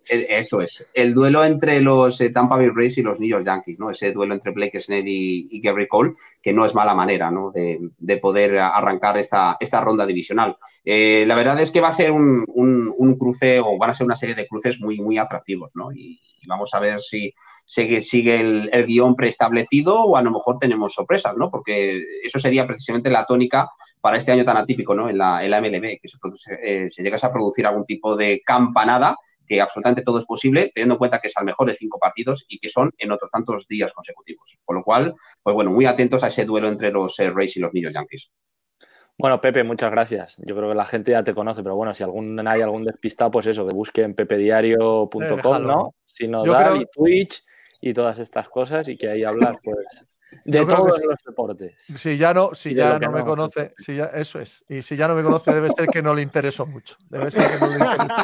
eso es. El duelo entre los eh, Tampa Bay Rays y los New York Yankees, ¿no? Ese duelo entre Blake Snell y, Gary Cole, que no es mala manera, ¿no? De, poder arrancar esta, esta ronda divisional. Eh, la verdad es que va a ser un, cruce o van a ser una serie de cruces muy, muy atractivos, ¿no? Y, vamos a ver si sigue, sigue el, guion preestablecido o a lo mejor tenemos sorpresas, ¿no? Porque eso sería precisamente la tónica para este año tan atípico, ¿no? En la, MLB, que se, produce, eh, se llegase a producir algún tipo de campanada que absolutamente todo es posible, teniendo en cuenta que es al mejor de cinco partidos y que son en otros tantos días consecutivos. Con lo cual, pues bueno, muy atentos a ese duelo entre los eh, Rays y los New Yankees. Bueno, Pepe, muchas gracias. Yo creo que la gente ya te conoce, pero bueno, si algún, hay algún despistado, pues eso, que busque en pepediario.com, eh, ¿no? Si no, da, y Twitch y todas estas cosas y que ahí hablar, pues de todos los deportes. Si ya no, si ya no me conoce, si ya, eso es. Y si ya no me conoce, debe ser que no le interesó mucho. Debe ser que no le interesó.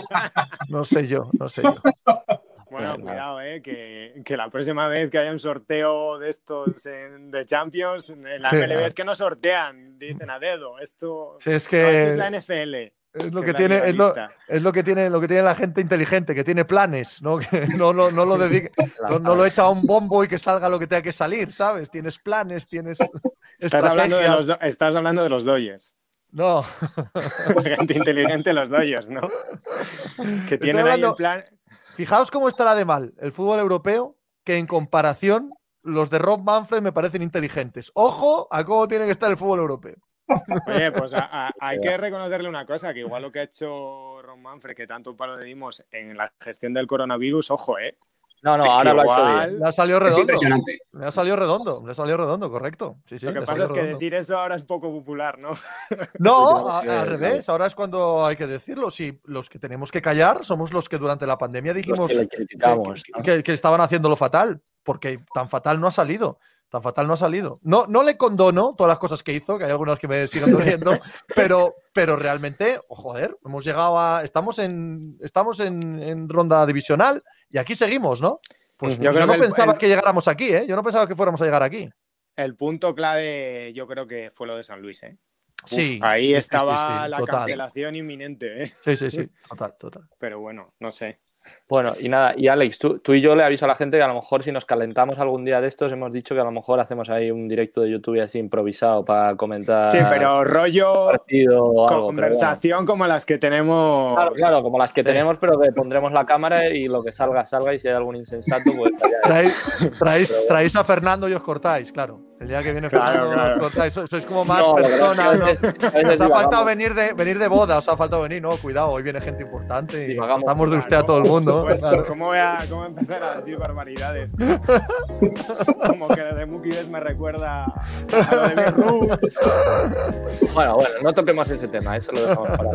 No sé yo, no sé yo. Bueno, cuidado, eh, que, que, la próxima vez que haya un sorteo de estos de Champions, en la MLB es que no sortean, dicen a dedo. Esto es, que... es la NFL. Es lo que, tiene, es lo, es lo, que tiene, lo que tiene la gente inteligente, que tiene planes, ¿no? Que no, no, no lo dedique, no, lo echa a un bombo y que salga lo que tenga que salir, ¿sabes? Tienes planes, tienes. Estás hablando de los, estás hablando de los Dodgers. No. gente inteligente los Dodgers, ¿no? Que tienen ahí el plan. Fijaos cómo estará de mal el fútbol europeo, que en comparación los de Rob Manfred me parecen inteligentes. Ojo a cómo tiene que estar el fútbol europeo. Oye, pues hay que reconocerle una cosa, que igual lo que ha hecho Ron Manfred, que tanto palo le dimos en la gestión del coronavirus, ojo, ¿eh? No, no, ahora lo ha hecho Le ha salido redondo. Le ha salido redondo, le ha salido redondo, correcto. lo que pasa es que decir eso ahora es poco popular, ¿no? No, al revés, ahora es cuando hay que decirlo. Si los que tenemos que callar somos los que durante la pandemia dijimos que, que, estaban haciéndolo fatal. porque tan fatal no ha salido. Tan fatal no ha salido. No, no le condono todas las cosas que hizo, que hay algunas que me siguen doliendo, pero, pero realmente, oh, joder, hemos llegado a. Estamos en, estamos en, ronda divisional y aquí seguimos, ¿no? Pues yo, no pensaba que llegáramos aquí, ¿eh? Yo no pensaba que fuéramos a llegar aquí. El punto clave, yo creo que fue lo de San Luis, ¿eh? sí. Ahí estaba la cancelación inminente, ¿eh? Sí, sí, sí, total, total. Pero bueno, no sé. Bueno, y nada, y Alex, tú, tú, y yo le aviso a la gente que a lo mejor si nos calentamos algún día de estos, hemos dicho que a lo mejor hacemos ahí un directo de YouTube así improvisado para comentar. Sí, pero rollo partido, conversación como las que tenemos. Claro, claro, como las que tenemos, pero que pondremos la cámara y lo que salga, salga, y si hay algún insensato, pues. traéis, traéis, a Fernando y os cortáis, claro. El día que viene Fernando, os cortáis. Sois como más personas. ¿no? Os ha faltado venir de, venir de boda, os ha faltado venir, no, cuidado, hoy viene gente importante y estamos de usted a todo el mundo. ¿Cómo voy a cómo empezar a decir barbaridades? Como que de Mukides me recuerda a lo de Bueno, bueno, no toquemos ese tema, eso lo dejamos para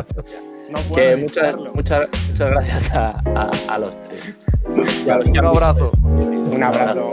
no que muchas, muchas, muchas gracias a, a, a los tres. un abrazo. Un abrazo.